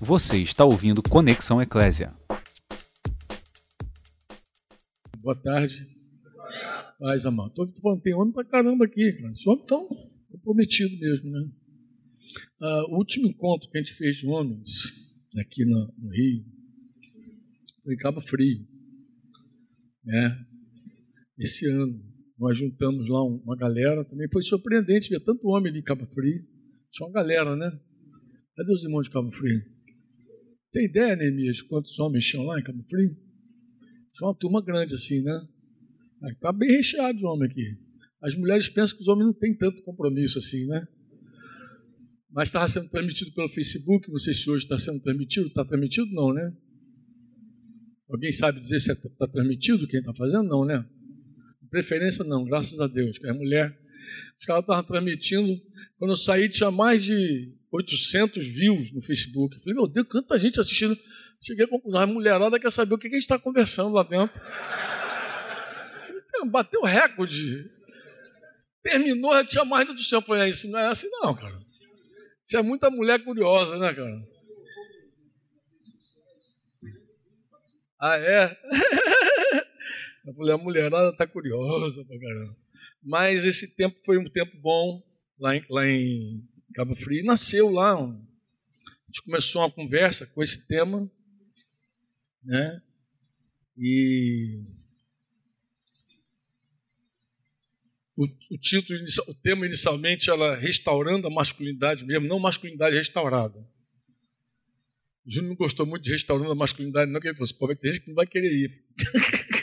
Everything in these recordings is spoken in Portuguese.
Você está ouvindo Conexão Eclésia. Boa tarde. Paz, amado. Tô falando, tem homem pra caramba aqui, cara. Esse homem tão comprometido mesmo, né? Ah, o último encontro que a gente fez de homens aqui no, no Rio foi em Cabo Frio. Né? Esse ano nós juntamos lá uma galera, também foi surpreendente ver tanto homem ali em Cabo Frio. Tinha uma galera, né? Cadê os irmãos de Cabo Frio? Tem ideia, Neemias, quantos homens tinham lá em Cabo Frio? Tinha uma turma grande assim, né? Está bem recheado de homem aqui. As mulheres pensam que os homens não têm tanto compromisso assim, né? Mas estava sendo transmitido pelo Facebook, não sei se hoje está sendo transmitido. Está transmitido? Não, né? Alguém sabe dizer se está tá transmitido quem está fazendo? Não, né? De preferência não, graças a Deus. Que a mulher, os caras estavam transmitindo. Quando eu saí, tinha mais de 800 views no Facebook. Eu falei, meu Deus, quanta gente assistindo. Cheguei a conclusão, a mulherada quer saber o que a gente está conversando lá dentro. Bateu recorde. Terminou, já tinha mais do céu. Eu falei, isso não é assim não, cara. Isso é muita mulher curiosa, né, cara? Ah, é? Eu falei, a mulherada está curiosa pra caramba. Mas esse tempo foi um tempo bom lá em, lá em Cabo Frio, nasceu lá. A gente começou uma conversa com esse tema, né? E o, o título, o tema inicialmente era restaurando a masculinidade mesmo, não masculinidade restaurada. Júnior não gostou muito de restaurando a masculinidade, não que ele fosse, pô, tem gente que não vai querer ir.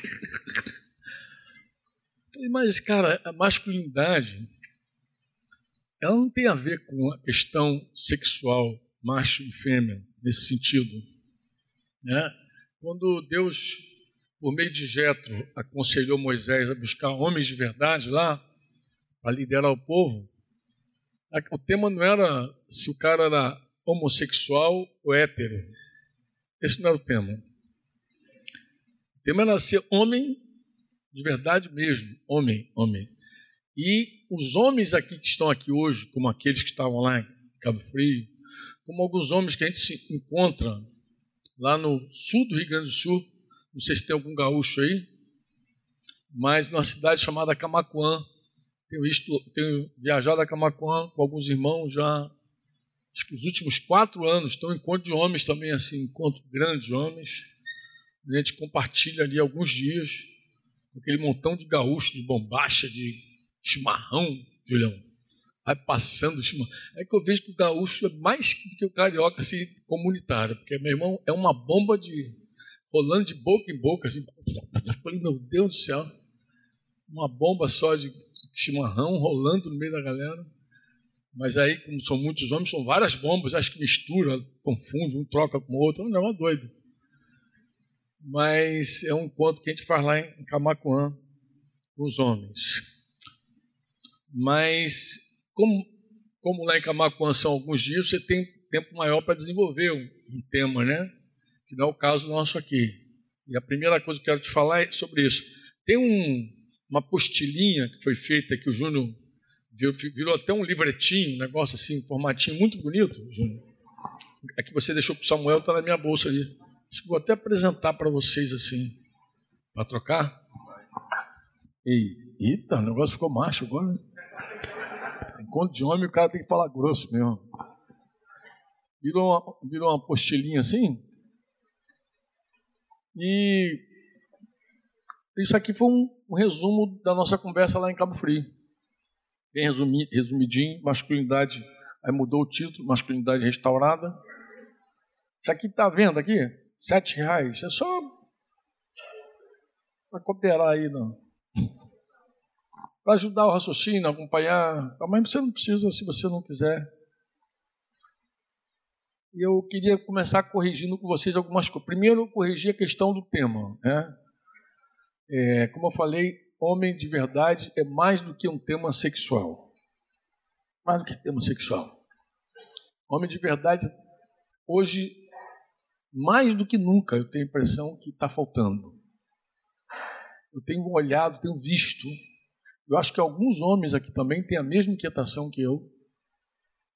Mas, cara, a masculinidade ela não tem a ver com a questão sexual, macho e fêmea, nesse sentido. Né? Quando Deus, por meio de Jetro, aconselhou Moisés a buscar homens de verdade lá, para liderar o povo, o tema não era se o cara era homossexual ou hétero. Esse não era o tema. O tema era ser homem de verdade mesmo, homem, homem. E os homens aqui que estão aqui hoje, como aqueles que estavam lá em Cabo Frio, como alguns homens que a gente se encontra lá no sul do Rio Grande do Sul, não sei se tem algum gaúcho aí, mas numa cidade chamada Camacuã. Tenho, visto, tenho viajado a Camacuã com alguns irmãos já, acho que os últimos quatro anos, então encontro de homens também, assim, encontro grandes homens. A gente compartilha ali alguns dias, aquele montão de gaúchos, de bombacha, de chimarrão, Julião. Vai passando chimarrão. É que eu vejo que o gaúcho é mais que o carioca assim, comunitário, porque meu irmão é uma bomba de. rolando de boca em boca, assim. Eu falei, meu Deus do céu. Uma bomba só de chimarrão rolando no meio da galera. Mas aí, como são muitos homens, são várias bombas, acho que mistura, confunde, um troca com o outro, é um negócio doido. Mas é um encontro que a gente faz lá em Camacuã com os homens. Mas, como, como lá em Camacuã são alguns dias, você tem tempo maior para desenvolver um, tema, né? Que não é o caso nosso aqui. E a primeira coisa que eu quero te falar é sobre isso. Tem um, uma postilhinha que foi feita que o Júnior virou, virou até um livretinho, um negócio assim, um formatinho muito bonito, Júnior. É que você deixou para o Samuel, está na minha bolsa ali. Acho que vou até apresentar para vocês assim. Para trocar? Eita, o negócio ficou macho agora, né? Encontro de homem, o cara tem que falar grosso mesmo. Virou uma, virou uma postilhinha assim. E isso aqui foi um, um resumo da nossa conversa lá em Cabo Frio. Bem resumi, resumidinho, masculinidade. Aí mudou o título, masculinidade restaurada. Isso aqui está vendo aqui? Sete reais. É só para cooperar aí, não para ajudar o raciocínio, acompanhar. Mas você não precisa se você não quiser. E eu queria começar corrigindo com vocês algumas coisas. Primeiro, corrigir a questão do tema. Né? É, como eu falei, homem de verdade é mais do que um tema sexual. Mais do que tema sexual. Homem de verdade, hoje, mais do que nunca, eu tenho a impressão que está faltando. Eu tenho olhado, tenho visto eu acho que alguns homens aqui também têm a mesma inquietação que eu,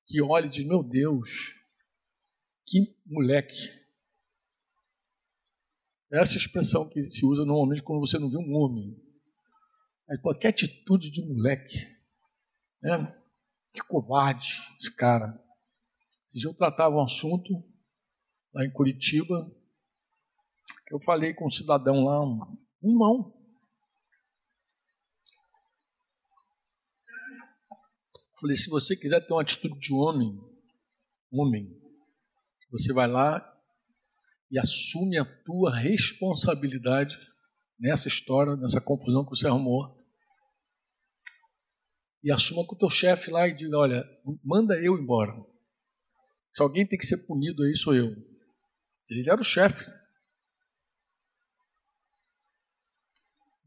que olha e diz: Meu Deus, Que moleque. Essa expressão que se usa normalmente quando você não vê um homem. Pô, que atitude de moleque. Né? Que covarde esse cara. Dia eu tratava um assunto lá em Curitiba. Eu falei com um cidadão lá, um irmão. Falei, se você quiser ter uma atitude de homem, homem, você vai lá e assume a tua responsabilidade nessa história, nessa confusão que você arrumou. E assuma com o teu chefe lá e diga, olha, manda eu embora. Se alguém tem que ser punido aí, sou eu. Ele era o chefe.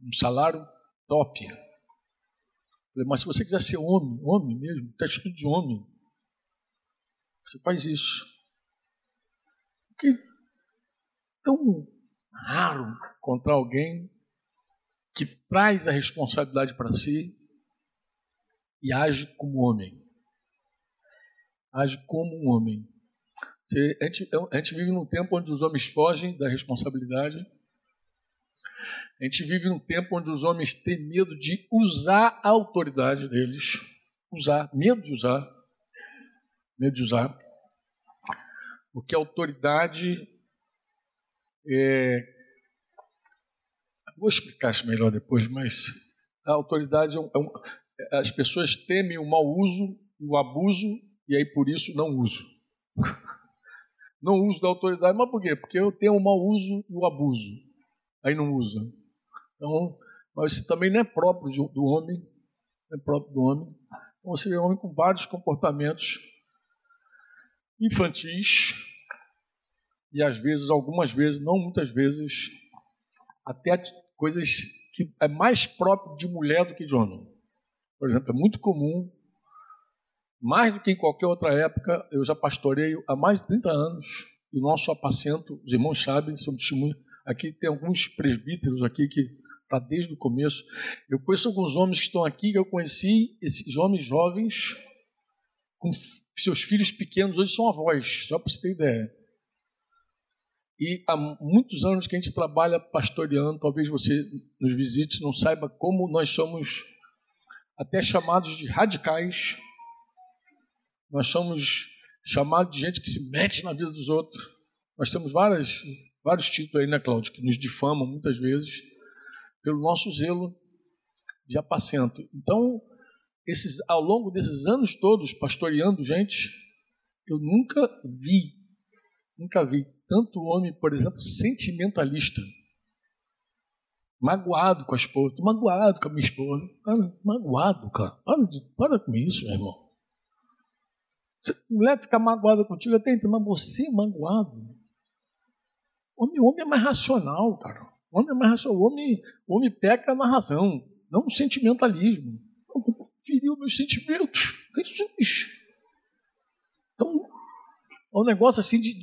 Um salário top. Mas se você quiser ser homem, homem mesmo, ter de homem, você faz isso. Porque tão raro encontrar alguém que traz a responsabilidade para si e age como homem. Age como um homem. A, gente, a gente vive num tempo onde os homens fogem da responsabilidade. A gente vive num tempo onde os homens têm medo de usar a autoridade deles. Usar, medo de usar. Medo de usar. Porque a autoridade é, vou explicar isso melhor depois, mas a autoridade é um, é um, as pessoas temem o mau uso o abuso e aí por isso não uso. não uso da autoridade, mas por quê? Porque eu tenho o mau uso e o abuso. Aí não usa. Então, mas isso também não é próprio do homem, não é próprio do homem. Então, você vê um homem com vários comportamentos infantis, e às vezes, algumas vezes, não muitas vezes, até coisas que é mais próprio de mulher do que de homem. Por exemplo, é muito comum, mais do que em qualquer outra época, eu já pastoreio há mais de 30 anos, e o nosso apacento, os irmãos sabem, são testemunhos, aqui tem alguns presbíteros aqui que está desde o começo. Eu conheço alguns homens que estão aqui, que eu conheci, esses homens jovens, com seus filhos pequenos, hoje são avós, só para você ter ideia. E há muitos anos que a gente trabalha pastoreando, talvez você nos visite, não saiba como nós somos até chamados de radicais. Nós somos chamados de gente que se mete na vida dos outros. Nós temos várias, vários títulos aí, né, Cláudio, que nos difamam muitas vezes pelo nosso zelo de apacento. Então, esses, ao longo desses anos todos pastoreando gente, eu nunca vi, nunca vi tanto homem, por exemplo, sentimentalista, magoado com a esposa, magoado com a minha esposa, para, magoado, cara, para, de, para com isso, meu irmão. Mulher ficar magoada contigo, até entendo, mas você é magoado. Homem, homem é mais racional, cara. Homem é mais racional. Homem, homem peca na razão, não no sentimentalismo. Feriu meus sentimentos. Isso, Então, é um negócio assim de,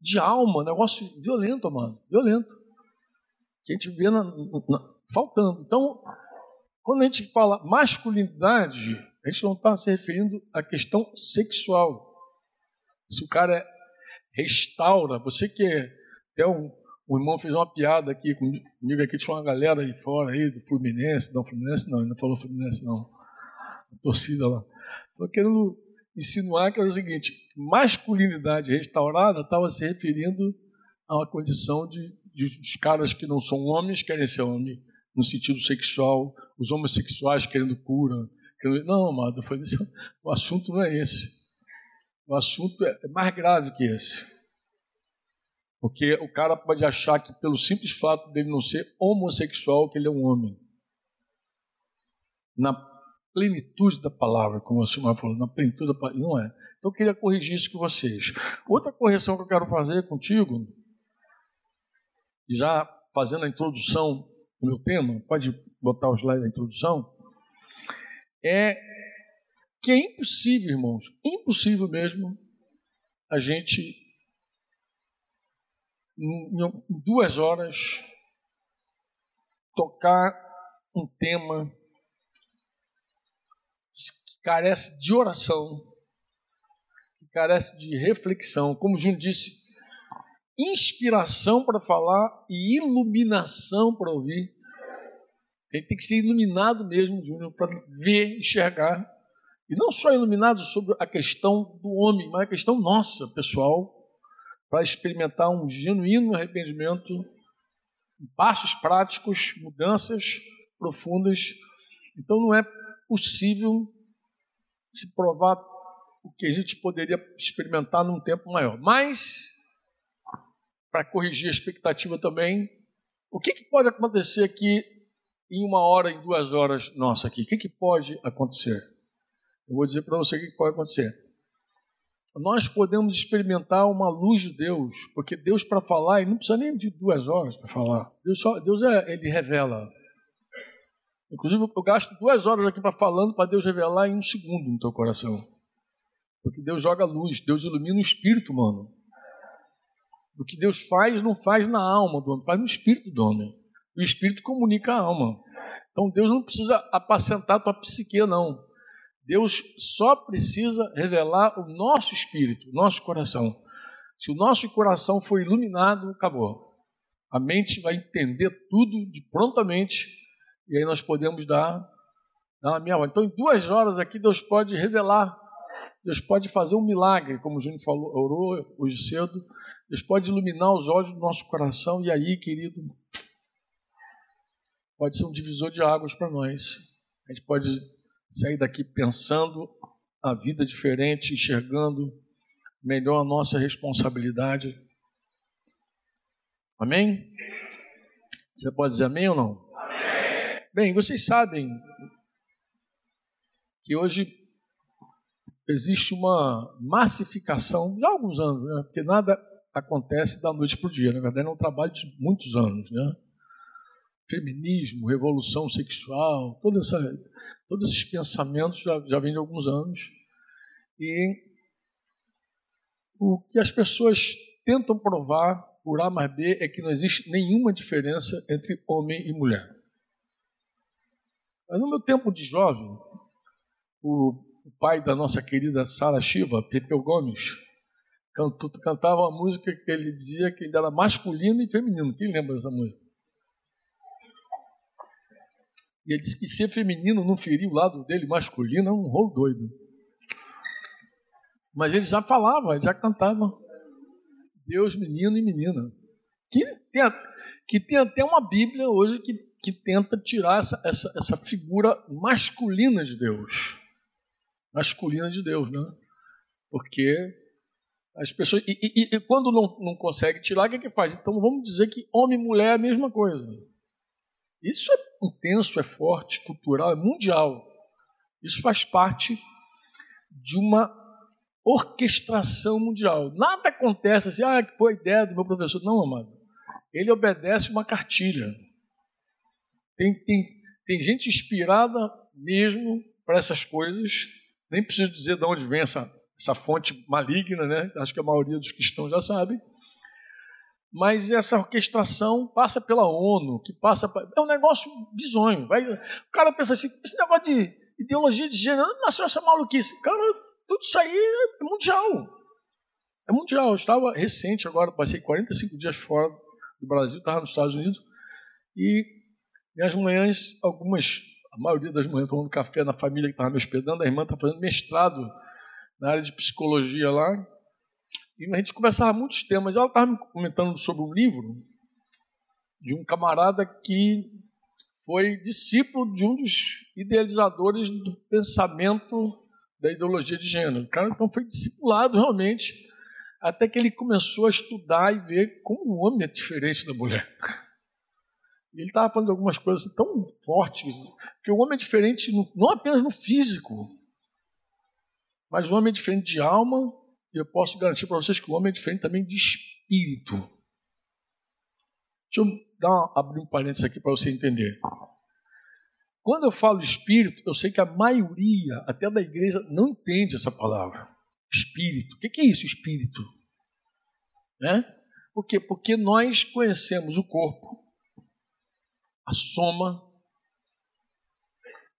de alma, negócio violento, mano, violento. Que a gente vê na, na, faltando. Então, quando a gente fala masculinidade, a gente não está se referindo à questão sexual. Se o cara restaura, você que é, até um, um irmão fez uma piada aqui comigo, aqui tinha uma galera aí fora aí do Fluminense, não, Fluminense não, ele não falou Fluminense não, a torcida lá. Estou querendo insinuar que era o seguinte: masculinidade restaurada estava se referindo a uma condição de, de os caras que não são homens querem ser homem no sentido sexual, os homossexuais querendo cura. Não, amado, falei, o assunto não é esse. O assunto é, é mais grave que esse. Porque o cara pode achar que, pelo simples fato dele não ser homossexual, que ele é um homem. Na plenitude da palavra, como o senhor falou, na plenitude da palavra. Não é. Então eu queria corrigir isso com vocês. Outra correção que eu quero fazer contigo, já fazendo a introdução do meu tema, pode botar o slide da introdução, é que é impossível, irmãos, impossível mesmo, a gente, em duas horas, tocar um tema carece de oração, que carece de reflexão. Como Júnior disse, inspiração para falar e iluminação para ouvir. Ele tem que ser iluminado mesmo, Júnior, para ver, enxergar. E não só iluminado sobre a questão do homem, mas a questão nossa, pessoal, para experimentar um genuíno arrependimento, passos práticos, mudanças profundas. Então não é possível se provar o que a gente poderia experimentar num tempo maior. Mas, para corrigir a expectativa também, o que, que pode acontecer aqui em uma hora, em duas horas nossa aqui? O que, que pode acontecer? Eu vou dizer para você o que pode acontecer. Nós podemos experimentar uma luz de Deus, porque Deus para falar, ele não precisa nem de duas horas para falar. Deus, só, Deus é, ele revela. Inclusive, eu gasto duas horas aqui para falando para Deus revelar em um segundo no teu coração. Porque Deus joga luz, Deus ilumina o espírito humano. O que Deus faz, não faz na alma do homem, faz no espírito do homem. O espírito comunica a alma. Então Deus não precisa apacentar a tua psique, não. Deus só precisa revelar o nosso espírito, o nosso coração. Se o nosso coração for iluminado, acabou. A mente vai entender tudo de prontamente e aí nós podemos dar, dar uma minha Então, em duas horas aqui, Deus pode revelar, Deus pode fazer um milagre, como o Júnior falou, orou hoje cedo. Deus pode iluminar os olhos do nosso coração e aí, querido, pode ser um divisor de águas para nós. A gente pode sair daqui pensando a vida diferente, enxergando melhor a nossa responsabilidade. Amém? Você pode dizer amém ou não? Amém. Bem, vocês sabem que hoje existe uma massificação, já há alguns anos, né? porque nada acontece da noite para o dia, na verdade é um trabalho de muitos anos, né? Feminismo, revolução sexual, toda essa Todos esses pensamentos já, já vêm de alguns anos. E o que as pessoas tentam provar por A mais B é que não existe nenhuma diferença entre homem e mulher. Mas no meu tempo de jovem, o, pai da nossa querida Sara Shiva, Pepeu Gomes, cantava uma música que ele dizia que ele era masculino e feminino. Quem lembra dessa música? E ele disse que ser feminino não ferir o lado dele masculino é um rolo doido. Mas ele já falava, ele já cantava. Deus, menino e menina. Que tem, que tem até uma Bíblia hoje que, que tenta tirar essa, essa, essa figura masculina de Deus. Masculina de Deus, né? Porque as pessoas. E, e, e quando não, não consegue tirar, o que, é que faz? Então vamos dizer que homem e mulher é a mesma coisa. Isso é intenso, é forte, cultural, é mundial. Isso faz parte de uma orquestração mundial. Nada acontece assim, ah, que foi a ideia do meu professor. Não, amado. Ele obedece uma cartilha. Tem, tem, tem gente inspirada mesmo para essas coisas. Nem preciso dizer de onde vem essa, essa fonte maligna, né? Acho que a maioria dos cristãos já sabe mas essa orquestração passa pela ONU, que passa é um negócio bizonho. Vai, o cara pensa assim, esse negócio de ideologia de gênero, nasceu essa maluquice. Cara, tudo isso aí é mundial. É mundial. Eu estava recente agora, passei 45 dias fora do Brasil, estava nos Estados Unidos, e minhas manhãs, algumas, a maioria das manhãs tomando café na família que estava me hospedando, a irmã está fazendo mestrado na área de psicologia lá, e a gente conversava muitos temas. Ela estava me comentando sobre um livro de um camarada que foi discípulo de um dos idealizadores do pensamento da ideologia de gênero. O cara então foi discipulado realmente, até que ele começou a estudar e ver como o homem é diferente da mulher. Ele estava falando de algumas coisas tão fortes, que o homem é diferente não apenas no físico, mas o homem é diferente de alma, e eu posso garantir para vocês que o homem é diferente também de espírito. Deixa eu dar uma, abrir um parênteses aqui para você entender. Quando eu falo espírito, eu sei que a maioria, até da igreja, não entende essa palavra. Espírito. O que é isso, espírito? Né? Por quê? Porque nós conhecemos o corpo, a soma,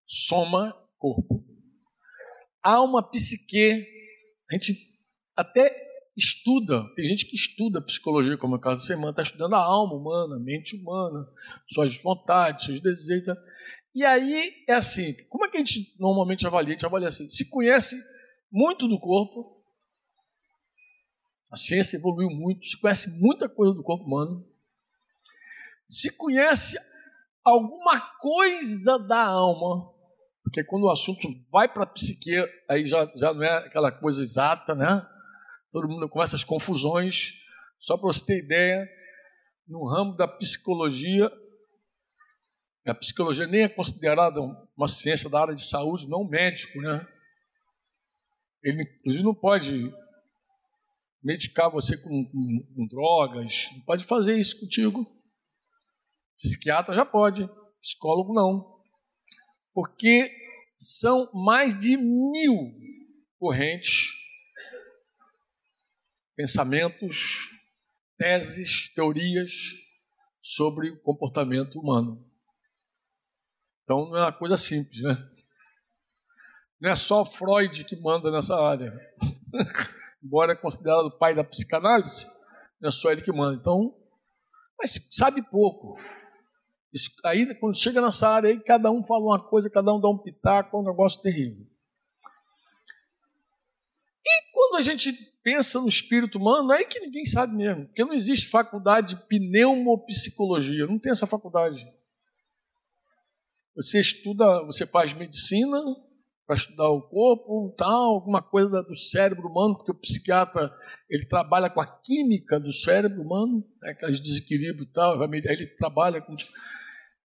soma corpo. Há uma psique, a gente até estuda, tem gente que estuda psicologia, como é o caso da semana, está estudando a alma humana, a mente humana, suas vontades, seus desejos. Tá? E aí é assim, como é que a gente normalmente avalia? A gente avalia assim, se conhece muito do corpo, a ciência evoluiu muito, se conhece muita coisa do corpo humano, se conhece alguma coisa da alma, porque quando o assunto vai para a psique, aí já, já não é aquela coisa exata, né? Todo mundo com essas confusões. Só para você ter ideia, no ramo da psicologia, a psicologia nem é considerada uma ciência da área de saúde, não médico, né? Ele, inclusive, não pode medicar você com, com, com drogas, não pode fazer isso contigo. Psiquiatra já pode, psicólogo não. Porque são mais de mil correntes, pensamentos, teses, teorias sobre o comportamento humano. Então não é uma coisa simples, né? Não é só Freud que manda nessa área. Embora é considerado o pai da psicanálise, não é só ele que manda. Então, mas sabe pouco. Isso, aí, quando chega nessa área, aí, cada um fala uma coisa, cada um dá um pitaco, é um negócio terrível. E quando a gente pensa no espírito humano, é que ninguém sabe mesmo, porque não existe faculdade de pneumopsicologia, não tem essa faculdade. Você estuda, você faz medicina para estudar o corpo, tal, alguma coisa do cérebro humano, porque o psiquiatra ele trabalha com a química do cérebro humano, né, aqueles desequilíbrios e tal, ele trabalha com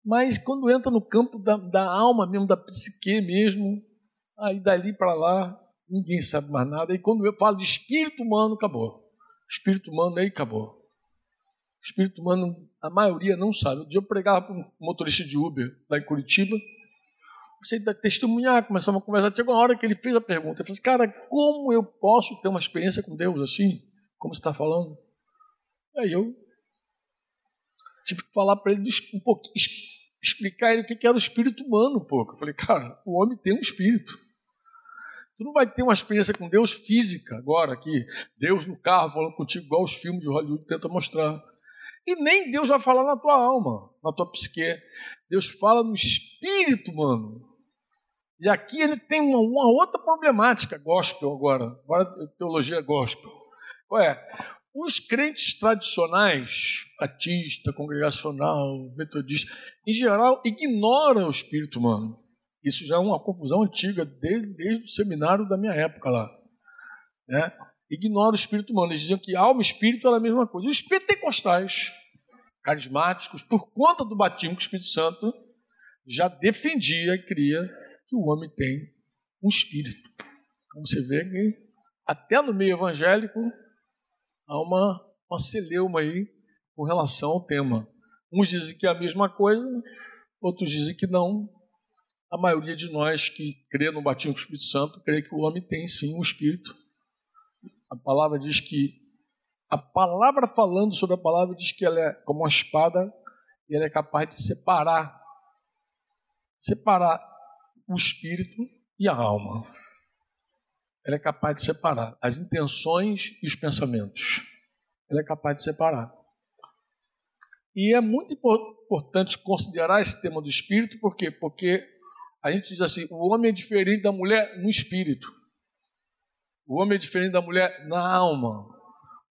mas quando entra no campo da, da alma mesmo, da psique mesmo, aí dali para lá, ninguém sabe mais nada. E quando eu falo de espírito humano, acabou. Espírito humano aí acabou. Espírito humano, a maioria não sabe. Um dia eu pregava para um motorista de Uber lá em Curitiba. Você testemunhar, começar uma conversa. Chegou uma hora que ele fez a pergunta. Eu falei assim, cara, como eu posso ter uma experiência com Deus assim? Como você está falando? Aí eu tive que falar para ele um pouquinho, explicar ele o que era o espírito humano um pouco. Eu falei, cara, o homem tem um espírito. Tu não vai ter uma experiência com Deus física agora aqui, Deus no carro falando contigo, igual os filmes de Hollywood tentam mostrar. E nem Deus vai falar na tua alma, na tua psique. Deus fala no espírito humano. E aqui ele tem uma, uma outra problemática, gospel agora. Agora teologia gospel. Qual é? Os crentes tradicionais, batista, congregacional, metodista, em geral, ignoram o espírito humano. Isso já é uma confusão antiga, desde, desde o seminário da minha época lá. Né? Ignora o espírito humano. Eles diziam que alma e espírito era a mesma coisa. Os pentecostais, carismáticos, por conta do batismo com o Espírito Santo, já defendia e cria que o homem tem um espírito. Como você vê que até no meio evangélico há uma, uma celeuma aí com relação ao tema. Uns dizem que é a mesma coisa, outros dizem que não. A maioria de nós que crê no batismo com o Espírito Santo crê que o homem tem sim um espírito. A palavra diz que a palavra falando sobre a palavra diz que ela é como uma espada e ela é capaz de separar separar o espírito e a alma ela é capaz de separar as intenções e os pensamentos. Ela é capaz de separar. E é muito importante considerar esse tema do espírito, por quê? Porque a gente diz assim: o homem é diferente da mulher no espírito, o homem é diferente da mulher na alma,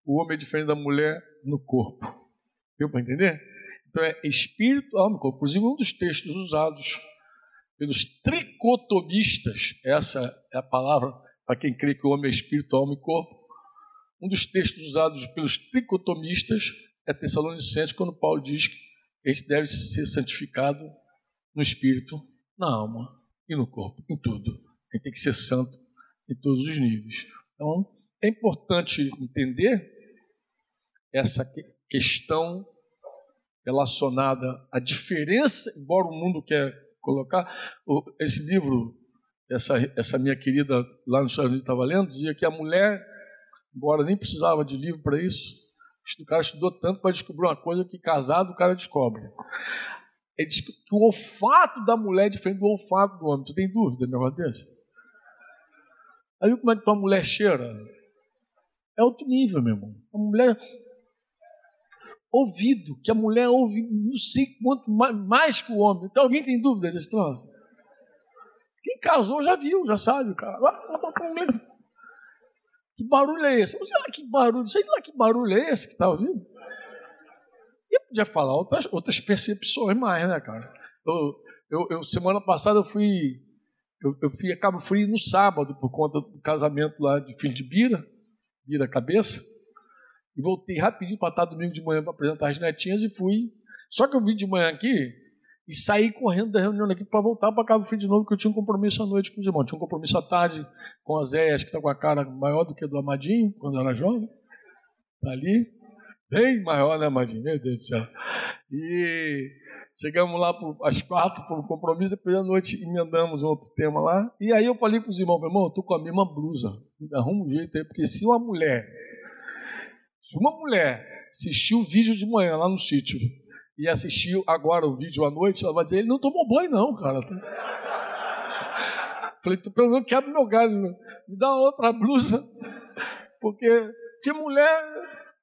o homem é diferente da mulher no corpo. Deu para entender? Então é espírito, alma e corpo. Inclusive, um dos textos usados pelos tricotomistas, essa é a palavra para quem crê que o homem é espírito, alma e corpo. Um dos textos usados pelos tricotomistas é Tessalonicenses, quando Paulo diz que gente deve ser santificado no espírito, na alma e no corpo, em tudo. A gente tem que ser santo em todos os níveis. Então, é importante entender essa questão relacionada à diferença, embora o mundo quer colocar, esse livro essa, essa minha querida lá nos Estados Unidos estava lendo, dizia que a mulher, embora nem precisava de livro para isso, o cara estudou tanto para descobrir uma coisa que casado o cara descobre. Ele diz que o olfato da mulher é diferente do olfato do homem. Tu tem dúvida de negócio desse? Aí como é que tua mulher cheira? é outro nível, meu irmão. A mulher. Ouvido, que a mulher ouve não sei quanto mais, mais que o homem. Então alguém tem dúvida desse troço? Quem casou já viu, já sabe, cara. Que barulho é esse? Sei lá que barulho, sei lá que barulho é esse que está ouvindo. Podia falar outras, outras percepções mais, né, cara? Eu, eu, eu, semana passada eu fui, eu, eu fui a Cabo Frio no sábado, por conta do casamento lá de filho de Bira, Bira Cabeça, e voltei rapidinho para estar domingo de manhã para apresentar as netinhas e fui. Só que eu vim de manhã aqui e saí correndo da reunião aqui para voltar para Cabo Frio de novo, porque eu tinha um compromisso à noite com os irmãos. Tinha um compromisso à tarde com a Zéias, que está com a cara maior do que a do Amadinho, quando era jovem. Está ali bem maior, né, Madinho? Meu Deus do céu. E chegamos lá às quatro para o compromisso, depois da noite emendamos outro tema lá. E aí eu falei para os irmãos, meu irmão, eu estou com a mesma blusa. Arruma um jeito aí, porque se uma mulher, se uma mulher assistiu o vídeo de manhã lá no sítio e assistiu agora o vídeo à noite, ela vai dizer, ele não tomou banho não, cara. Falei, pelo menos quebra meu galho, me dá outra blusa, porque, porque mulher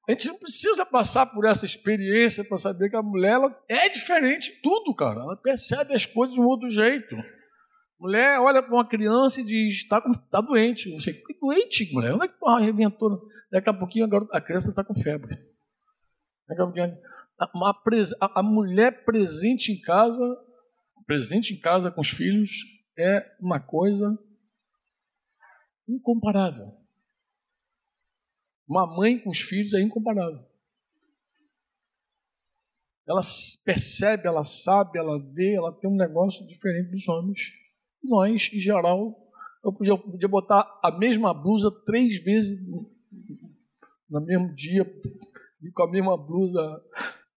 a gente não precisa passar por essa experiência para saber que a mulher ela é diferente em tudo, cara. Ela percebe as coisas de um outro jeito. Mulher olha para uma criança e diz: está tá doente. Sei, que doente, mulher? Onde é que porra arrebentou? Daqui a pouquinho a, criança está com febre. Daqui a pouquinho. A, a, a mulher presente em casa, presente em casa com os filhos, é uma coisa incomparável. Uma mãe com os filhos é incomparável. Ela percebe, ela sabe, ela vê, ela tem um negócio diferente dos homens. Nós, em geral, eu podia, eu podia botar a mesma blusa três vezes no mesmo dia, e com a mesma blusa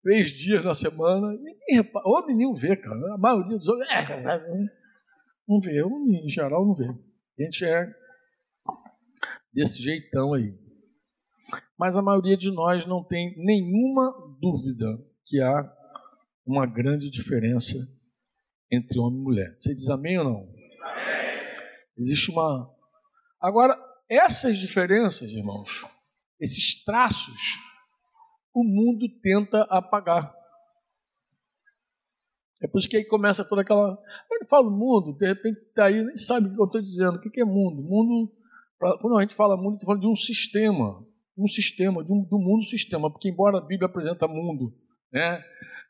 três dias na semana. Ninguém repara. Homem nem vê, cara. A maioria dos homens. É, não vê. Em geral, não vê. A gente é desse jeitão aí. Mas a maioria de nós não tem nenhuma dúvida que há uma grande diferença entre homem e mulher. Você diz amém ou não? Amém. Existe uma. Agora, essas diferenças, irmãos, esses traços, o mundo tenta apagar. É por isso que aí começa toda aquela. Quando eu falo mundo, de repente tá aí nem sabe o que eu estou dizendo. O que é mundo? Mundo, quando a gente fala mundo, estou falando de um sistema um sistema, de um, do mundo sistema, porque embora a Bíblia apresenta mundo né,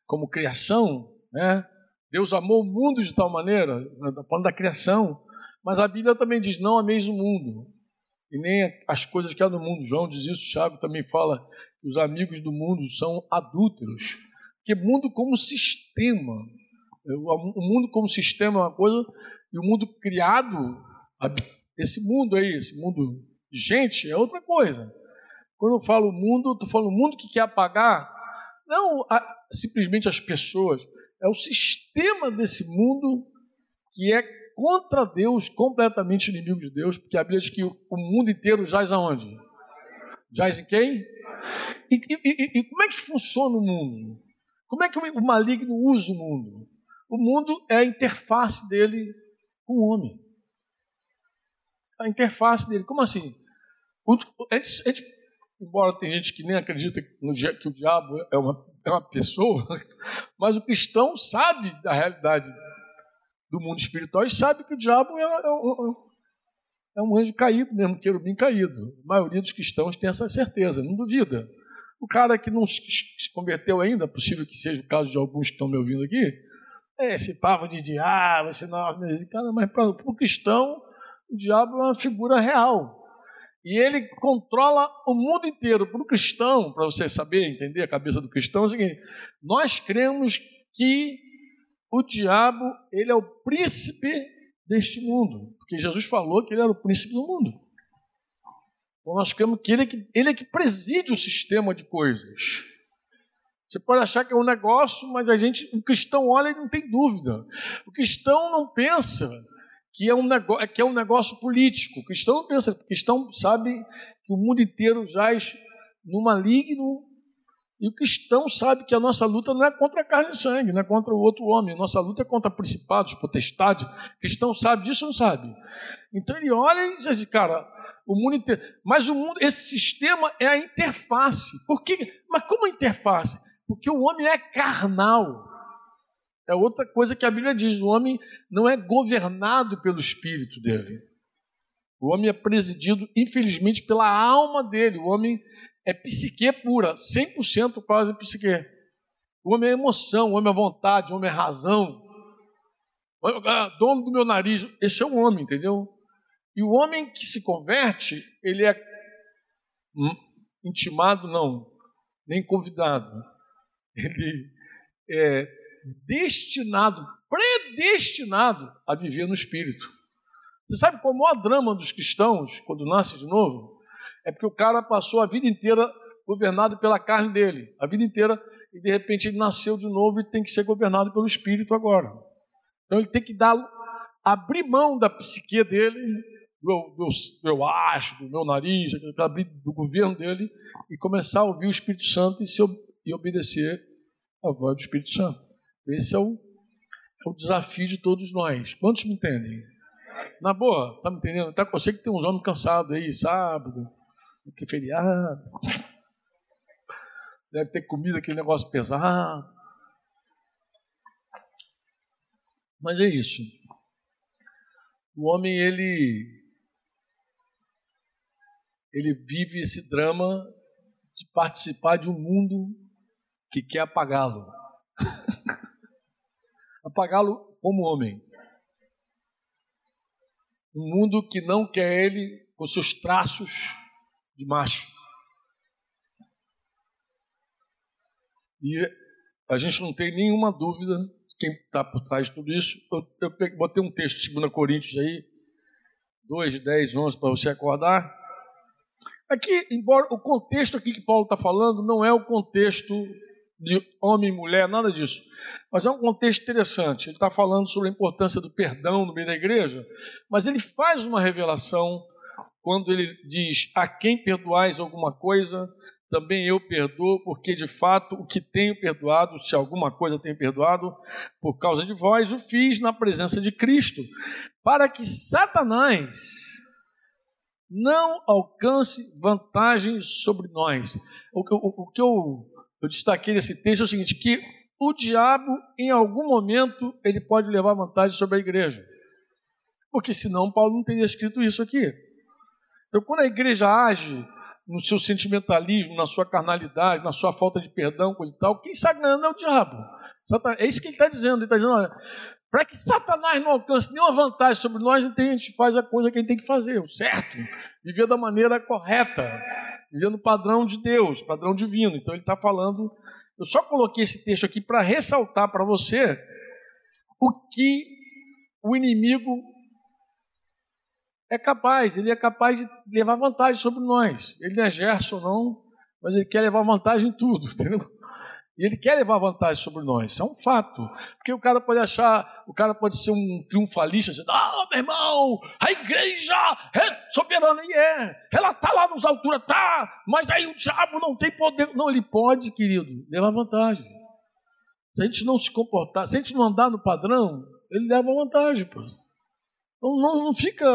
como criação, né, Deus amou o mundo de tal maneira, falando da criação, mas a Bíblia também diz: não ameis o mundo, e nem as coisas que há no mundo. João diz isso, Tiago também fala que os amigos do mundo são adúlteros, porque mundo como sistema, o mundo como sistema é uma coisa, e o mundo criado, esse mundo aí, esse mundo gente, é outra coisa. Quando eu falo mundo, estou falando mundo que quer apagar, não a, simplesmente as pessoas, é o sistema desse mundo que é contra Deus, completamente inimigo de Deus, porque a Bíblia diz que o, o mundo inteiro jaz aonde? Jaz em quem? E, e, e, como é que funciona o mundo? Como é que o maligno usa o mundo? O mundo é a interface dele com o homem. A interface dele. Como assim? O, a gente, a gente embora tem gente que nem acredita que o diabo é uma, é uma pessoa, mas o cristão sabe da realidade do mundo espiritual e sabe que o diabo é, é, é um anjo caído mesmo, querubim caído. A maioria dos cristãos tem essa certeza, não duvida. O cara que não se converteu ainda, é possível que seja o caso de alguns que estão me ouvindo aqui, é esse papo de diabo, esse nosso, cara, mas para o cristão, o diabo é uma figura real. E ele controla o mundo inteiro. Para o cristão, para você saber, entender a cabeça do cristão, é o seguinte: nós cremos que o diabo ele é o príncipe deste mundo, porque Jesus falou que ele era o príncipe do mundo. Então nós cremos que ele é que, ele é que preside o sistema de coisas. Você pode achar que é um negócio, mas a gente, o cristão olha e não tem dúvida. O cristão não pensa que é um negócio, que é um negócio político. O cristão pensa, o cristão sabe que o mundo inteiro jaz no maligno, e o cristão sabe que a nossa luta não é contra a carne e sangue, não é contra o outro homem, a nossa luta é contra principados, potestades. O cristão sabe disso ou não sabe? Então ele olha e diz assim, cara, o mundo inteiro. Mas o mundo, esse sistema é a interface. Por quê? Mas como interface? Porque o homem é carnal. É outra coisa que a Bíblia diz: o homem não é governado pelo espírito dele. O homem é presidido, infelizmente, pela alma dele. O homem é psique pura, 100% quase psique. O homem é emoção, o homem é vontade, o homem é razão. Ah, dono do meu nariz. Esse é o homem, entendeu? E o homem que se converte, ele é intimado, não, nem convidado. Ele é destinado, predestinado a viver no Espírito. Você sabe qual é o maior drama dos cristãos quando nasce de novo? É porque o cara passou a vida inteira governado pela carne dele, a vida inteira, e de repente ele nasceu de novo e tem que ser governado pelo Espírito agora. Então ele tem que dar, abrir mão da psique dele, do, do, do eu acho, do meu nariz, abrir do governo dele e começar a ouvir o Espírito Santo e, se, e obedecer a voz do Espírito Santo. Esse é o, é o desafio de todos nós. Quantos me entendem? Na boa, tá me entendendo? Tá, eu sei que tem uns homens cansados aí, sábado, que feriado. Deve ter comido aquele negócio pesado. Mas é isso. O homem, ele ele vive esse drama de participar de um mundo que quer apagá-lo. apagá-lo como homem. Um mundo que não quer ele com seus traços de macho. E a gente não tem nenhuma dúvida quem está por trás de tudo isso. Eu, eu botei um texto de 2 Coríntios aí, 2, 10, 11, para você acordar. Aqui, embora o contexto aqui que Paulo está falando não é o contexto de homem e mulher, nada disso. Mas é um contexto interessante. Ele está falando sobre a importância do perdão no meio da igreja, mas ele faz uma revelação quando ele diz: A quem perdoais alguma coisa, também eu perdoo, porque de fato o que tenho perdoado, se alguma coisa tenho perdoado, por causa de vós, o fiz na presença de Cristo, para que Satanás não alcance vantagem sobre nós. O, o, o que eu eu destaquei nesse texto é o seguinte: que o diabo, em algum momento, ele pode levar vantagem sobre a igreja. Porque senão Paulo não teria escrito isso aqui. Então, quando a igreja age no seu sentimentalismo, na sua carnalidade, na sua falta de perdão, coisa e tal, quem sagrando é o diabo. É isso que ele está dizendo. Ele está dizendo, olha, para que Satanás não alcance nenhuma vantagem sobre nós, então a gente faz a coisa que a gente tem que fazer, o certo. Viver da maneira correta vivendo o padrão de Deus, padrão divino. Então ele está falando. Eu só coloquei esse texto aqui para ressaltar para você o que o inimigo é capaz. Ele é capaz de levar vantagem sobre nós. Ele não é Gerson, não, mas ele quer levar vantagem em tudo, entendeu? E ele quer levar vantagem sobre nós, isso é um fato. Porque o cara pode achar, o cara pode ser um triunfalista, dizendo, ah, meu irmão, a igreja é soberana, e é, ela está lá nos alturas, tá, mas aí o diabo não tem poder. Não, ele pode, querido, levar vantagem. Se a gente não se comportar, se a gente não andar no padrão, ele leva vantagem, pô. Não, não fica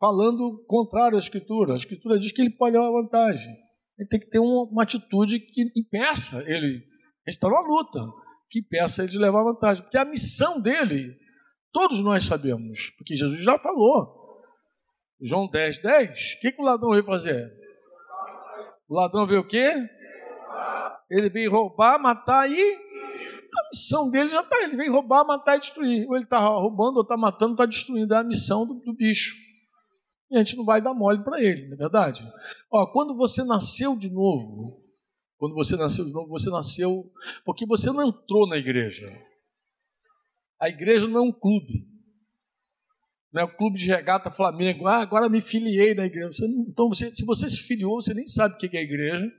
falando contrário à Escritura. A Escritura diz que ele pode levar vantagem ele tem que ter uma, uma atitude que impeça ele. A gente está numa luta, que impeça ele de levar vantagem. Porque a missão dele, todos nós sabemos, porque Jesus já falou. João 10, 10. O que, que o ladrão veio fazer? O ladrão veio o quê? Ele veio roubar, matar e. A missão dele já está. Ele veio roubar, matar e destruir. Ou ele está roubando, ou está matando, está destruindo. É a missão do, do bicho e a gente não vai dar mole para ele, não é verdade? Ó, quando você nasceu de novo, quando você nasceu de novo, você nasceu porque você não entrou na igreja. A igreja não é um clube. Não é o clube de regata Flamengo. Ah, agora me filiei na igreja. Você então, você, se você se filiou, você nem sabe o que é a igreja.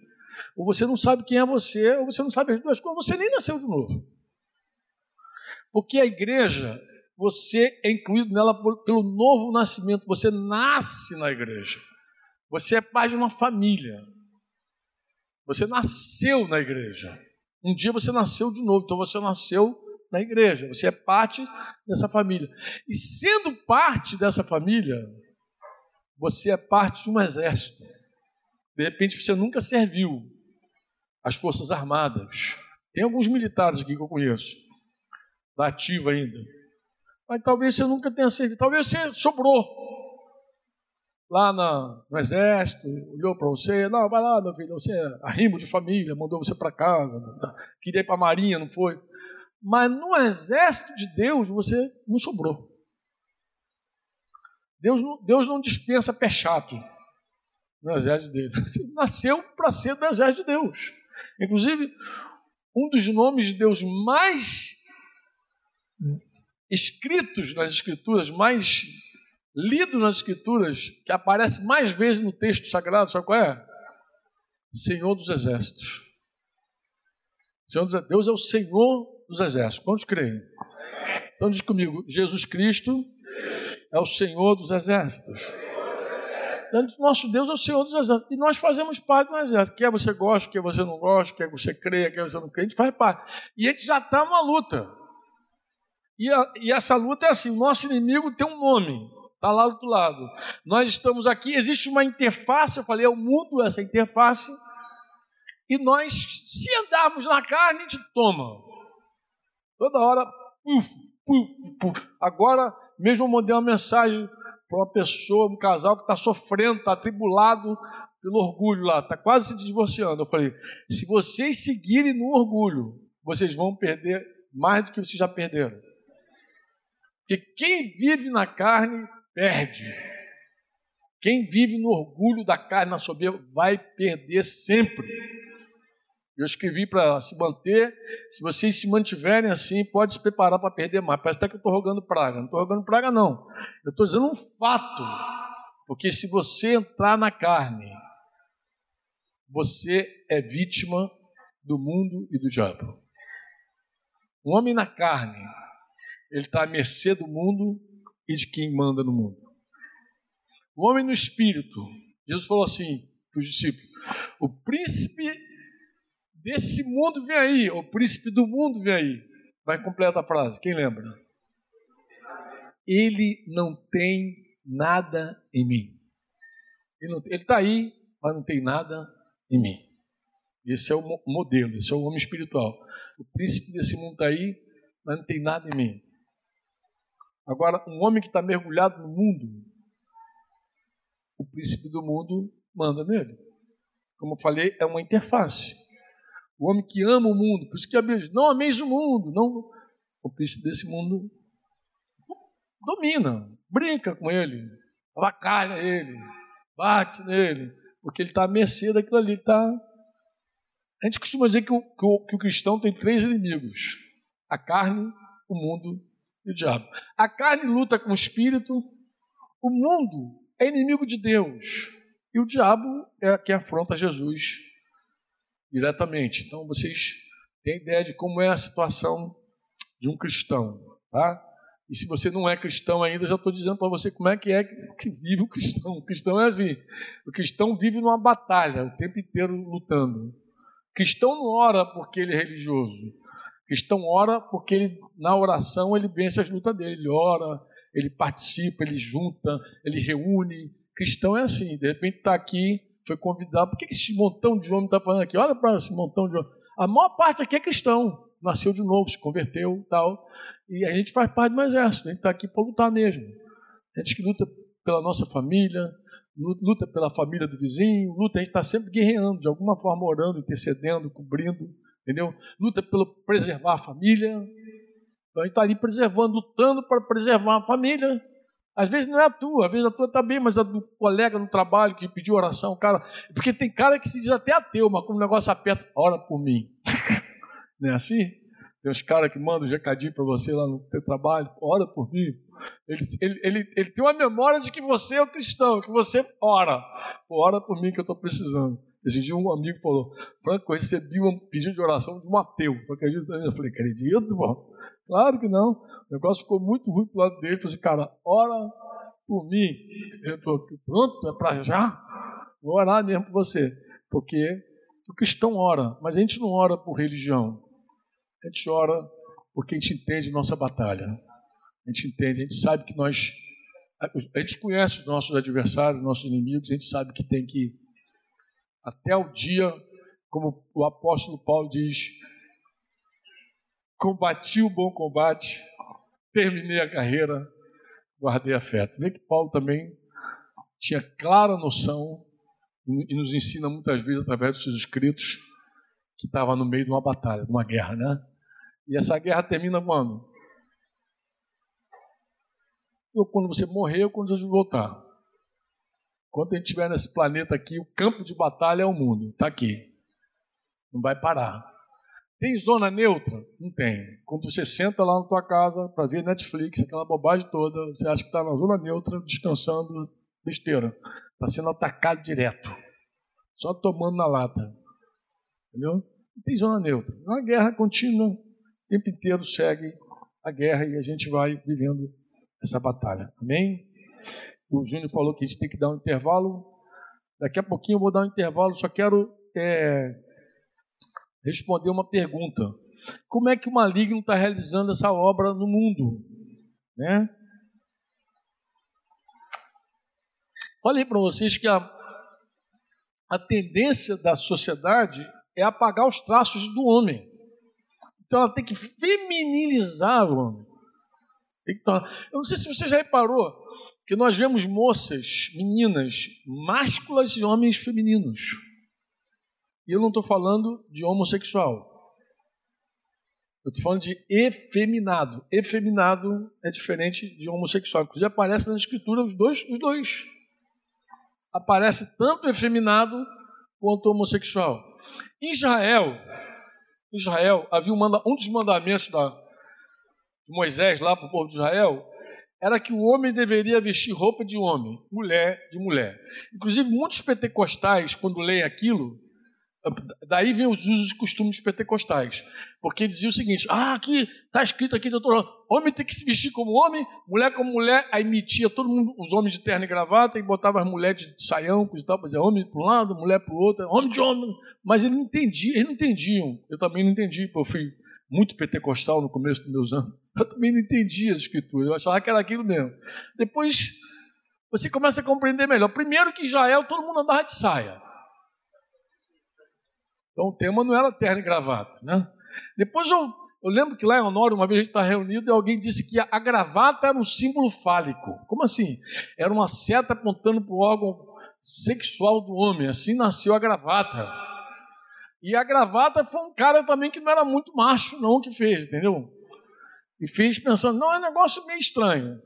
Ou você não sabe quem é você, ou você não sabe as duas coisas. Você nem nasceu de novo. Porque a igreja você é incluído nela pelo novo nascimento. Você nasce na igreja. Você é pai de uma família. Você nasceu na igreja. Um dia você nasceu de novo, então você nasceu na igreja. Você é parte dessa família. E sendo parte dessa família, você é parte de um exército. De repente você nunca serviu as Forças Armadas. Tem alguns militares aqui que eu conheço, da ativa ainda. Mas talvez você nunca tenha servido, talvez você sobrou lá na, no exército, olhou para você, não, vai lá, meu filho, você é arrimo de família, mandou você para casa, queria ir para a marinha, não foi. Mas no exército de Deus você não sobrou. Deus não, Deus não dispensa pé chato no exército dele. Você nasceu para ser do exército de Deus. Inclusive, um dos nomes de Deus mais escritos nas Escrituras, mais lido nas Escrituras, que aparece mais vezes no texto sagrado, sabe qual é? Senhor dos Exércitos. Senhor dos, Deus é o Senhor dos Exércitos. Quantos creem? Então diz comigo: Jesus Cristo é o Senhor dos Exércitos. Nosso Deus é o Senhor dos Exércitos. E nós fazemos parte do exército. Quer você goste, quer você não goste, quer você creia, quer você não creia, a gente faz parte. E a gente já está numa luta. E, a, e essa luta é assim: o nosso inimigo tem um nome. Está lá do outro lado. Nós estamos aqui, existe uma interface, eu falei, é o mundo essa interface, e nós, se andarmos na carne, a gente toma. Toda hora, puf, puf, puf. Agora, mesmo eu mandei uma mensagem para uma pessoa, um casal que está sofrendo, está atribulado pelo orgulho lá, está quase se divorciando. Eu falei: se vocês seguirem no orgulho, vocês vão perder mais do que vocês já perderam. Porque quem vive na carne perde. Quem vive no orgulho da carne, na soberba, vai perder sempre. Eu escrevi para se manter. Se vocês se mantiverem assim, pode se preparar para perder mais. Parece até que eu estou rogando praga. Não estou rogando praga, não. Eu estou dizendo um fato. Porque se você entrar na carne, você é vítima do mundo e do diabo. Um homem na carne, ele está à mercê do mundo e de quem manda no mundo. O homem no espírito, Jesus falou assim para os discípulos: o príncipe desse mundo vem aí, o príncipe do mundo vem aí. Vai completar a frase, quem lembra? Ele não tem nada em mim. Ele está aí, mas não tem nada em mim. Esse é o modelo, esse é o homem espiritual. O príncipe desse mundo está aí, mas não tem nada em mim. Agora, um homem que está mergulhado no mundo, o príncipe do mundo manda nele. Como eu falei, é uma interface. O homem que ama o mundo, por isso que a Bíblia diz, não ameis o mundo, não. O príncipe desse mundo domina, brinca com ele, avacalha ele, bate nele, porque ele está à mercê daquilo ali. Tá... A gente costuma dizer que o, que o, que o cristão tem três inimigos: a carne, o mundo e o diabo. A carne luta com o espírito, o mundo é inimigo de Deus e o diabo é quem afronta Jesus diretamente. Então vocês têm ideia de como é a situação de um cristão, tá? E se você não é cristão ainda, já estou dizendo para você como é que é que vive o cristão. O cristão é assim: o cristão vive numa batalha o tempo inteiro lutando. O cristão não ora porque ele é religioso cristão ora porque ele, na oração ele vence as lutas dele, ele ora, ele participa, ele junta, ele reúne. Cristão é assim, de repente está aqui, foi convidado. Por que esse montão de homem está falando aqui? Olha para esse montão de homem. A maior parte aqui é cristão, nasceu de novo, se converteu tal. E a gente faz parte do exército, a gente está aqui para lutar mesmo. A gente que luta pela nossa família, luta pela família do vizinho, luta, a gente está sempre guerreando, de alguma forma orando, intercedendo, cobrindo entendeu? Luta pelo preservar a família. Então, a gente está ali preservando, lutando para preservar a família. Às vezes não é a tua, às vezes a tua está bem, mas a do colega no trabalho que pediu oração, cara. Porque tem cara que se diz até ateu, mas como o negócio aperta, ora por mim. não é assim? Tem uns caras que mandam um recadinho para você lá no teu trabalho, ora por mim. Ele, ele, ele, ele, tem uma memória de que você é o cristão, que você ora. Ora por mim que eu estou precisando. Esse um amigo falou, Franco, eu recebi um pedido de oração de um ateu. Tu acredita? Eu falei, acredito, bom. Claro que não. O negócio ficou muito ruim pro lado dele. Eu falei, cara, ora por mim. Eu estou pronto, é para já? Vou orar mesmo por você. Porque o cristão ora, mas a gente não ora por religião. A gente ora porque a gente entende nossa batalha. A gente entende, a gente sabe que nós a gente conhece os nossos adversários, nossos inimigos, a gente sabe que tem que até o dia, como o apóstolo Paulo diz, combati o bom combate, terminei a carreira, guardei a fé. Vê que Paulo também tinha clara noção e nos ensina muitas vezes através dos seus escritos que estava no meio de uma batalha, de uma guerra, né? E essa guerra termina quando? Ou quando você morrer ou quando Jesus voltar. Quando a gente estiver nesse planeta aqui, o campo de batalha é o mundo, está aqui. Não vai parar. Tem zona neutra? Não tem. Quando você senta lá na tua casa para ver Netflix, aquela bobagem toda, você acha que está na zona neutra, descansando, besteira. Está sendo atacado direto. Só tomando na lata. Entendeu? Não tem zona neutra. A guerra contínua, o tempo inteiro segue a guerra e a gente vai vivendo essa batalha. Amém? O Júnior falou que a gente tem que dar um intervalo. Daqui a pouquinho eu vou dar um intervalo, só quero é, responder uma pergunta. Como é que o maligno está realizando essa obra no mundo? Né? Falei para vocês que a, a tendência da sociedade é apagar os traços do homem. Então ela tem que feminilizar o homem. Eu não sei se você já reparou que nós vemos moças, meninas, másculas e homens femininos. E eu não estou falando de homossexual. Eu estou falando de efeminado. Efeminado é diferente de homossexual. Inclusive aparece na escritura os dois, os dois. Aparece tanto efeminado quanto homossexual. Em Israel, Israel havia um, um dos mandamentos da, de Moisés lá para o povo de Israel era que o homem deveria vestir roupa de homem, mulher de mulher. Inclusive, muitos pentecostais, quando leem aquilo, Daí vem os usos e costumes pentecostais. Porque dizia o seguinte: ah, aqui está escrito aqui, doutor, homem tem que se vestir como homem, mulher como mulher. Aí metia todo mundo, os homens de terno e gravata, e botava as mulheres de saião, coisa e tal, dizer homem para um lado, mulher para o outro, homem de homem. Mas eles não entendiam, eles não entendiam. Eu também não entendi, eu fui muito pentecostal no começo dos meus anos. Eu também não entendia as escrituras, eu achava que era aquilo mesmo. Depois você começa a compreender melhor. Primeiro que Israel todo mundo andava de saia. Então o tema não era terno e gravata, né? Depois eu, eu lembro que lá em Honório, uma vez a gente estava reunido e alguém disse que a, a gravata era um símbolo fálico. Como assim? Era uma seta apontando para o órgão sexual do homem. Assim nasceu a gravata. E a gravata foi um cara também que não era muito macho, não, que fez, entendeu? E fez pensando, não, é um negócio meio estranho.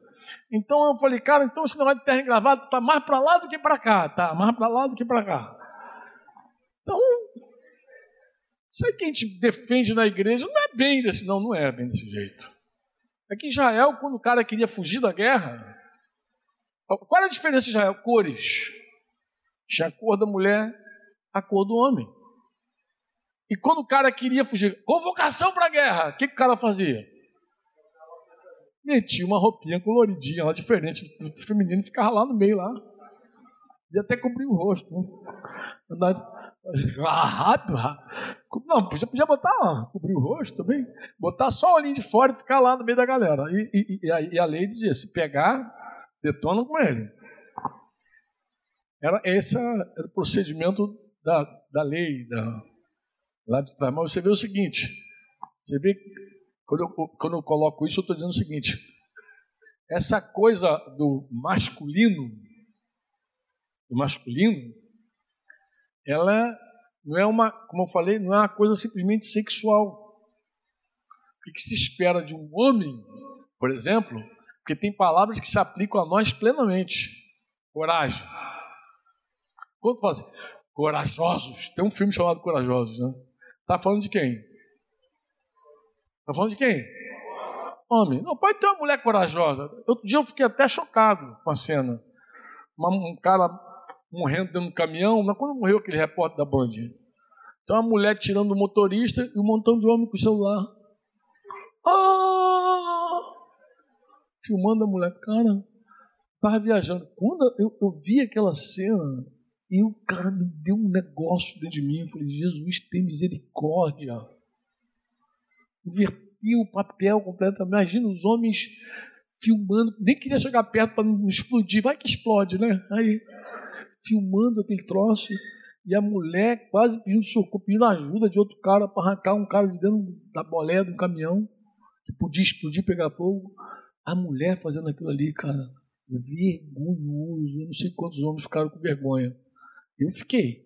Então eu falei, cara, então esse negócio de terno e gravata está mais para lá do que para cá, tá? Mais para lá do que para cá. Então, Sabe que a gente defende na igreja? Não é bem desse, não, não é bem desse jeito. É que Israel, quando o cara queria fugir da guerra, qual é a diferença de Israel? Cores. Tinha a cor da mulher, a cor do homem. E quando o cara queria fugir, convocação para a guerra, o que, que o cara fazia? Metia uma roupinha coloridinha lá, diferente do feminino, ficava lá no meio lá. E até cobrir o rosto. Né? Ah, rápido. Não, podia, podia botar, cobrir o rosto também. Botar só o olhinho de fora e ficar lá no meio da galera. E, e, e, a, e a, lei dizia: se pegar, detona com ele. Era, esse era o procedimento da, da lei, da, lá de trás. Mas você vê o seguinte: você vê, quando eu, quando eu coloco isso, eu estou dizendo o seguinte: essa coisa do masculino, do masculino, ela não é uma, como eu falei, não é uma coisa simplesmente sexual. O que se espera de um homem, por exemplo, porque tem palavras que se aplicam a nós plenamente. Coragem. Quando fala assim, corajosos, tem um filme chamado Corajosos, né? Tá falando de quem? Tá falando de quem? Homem. Não, pode ter uma mulher corajosa. Outro dia eu fiquei até chocado com a cena. Uma, um cara morrendo dentro do caminhão, mas quando morreu aquele repórter da Band? Então a mulher tirando o motorista e um montão de homem com o celular. Ah! Filmando a mulher. Cara, estava viajando. Quando eu, eu vi aquela cena, e o cara me deu um negócio dentro de mim. Eu falei, Jesus, tem misericórdia. Inverti o papel completamente. Imagina os homens filmando, nem queria chegar perto para não explodir, vai que explode, né? Aí, filmando aquele troço, e a mulher quase pedindo socorro, pedindo ajuda de outro cara para arrancar um cara de dentro da boleia do caminhão, que podia explodir, pegar fogo. A mulher fazendo aquilo ali, cara, vergonhoso. Eu não sei quantos homens ficaram com vergonha. Eu fiquei.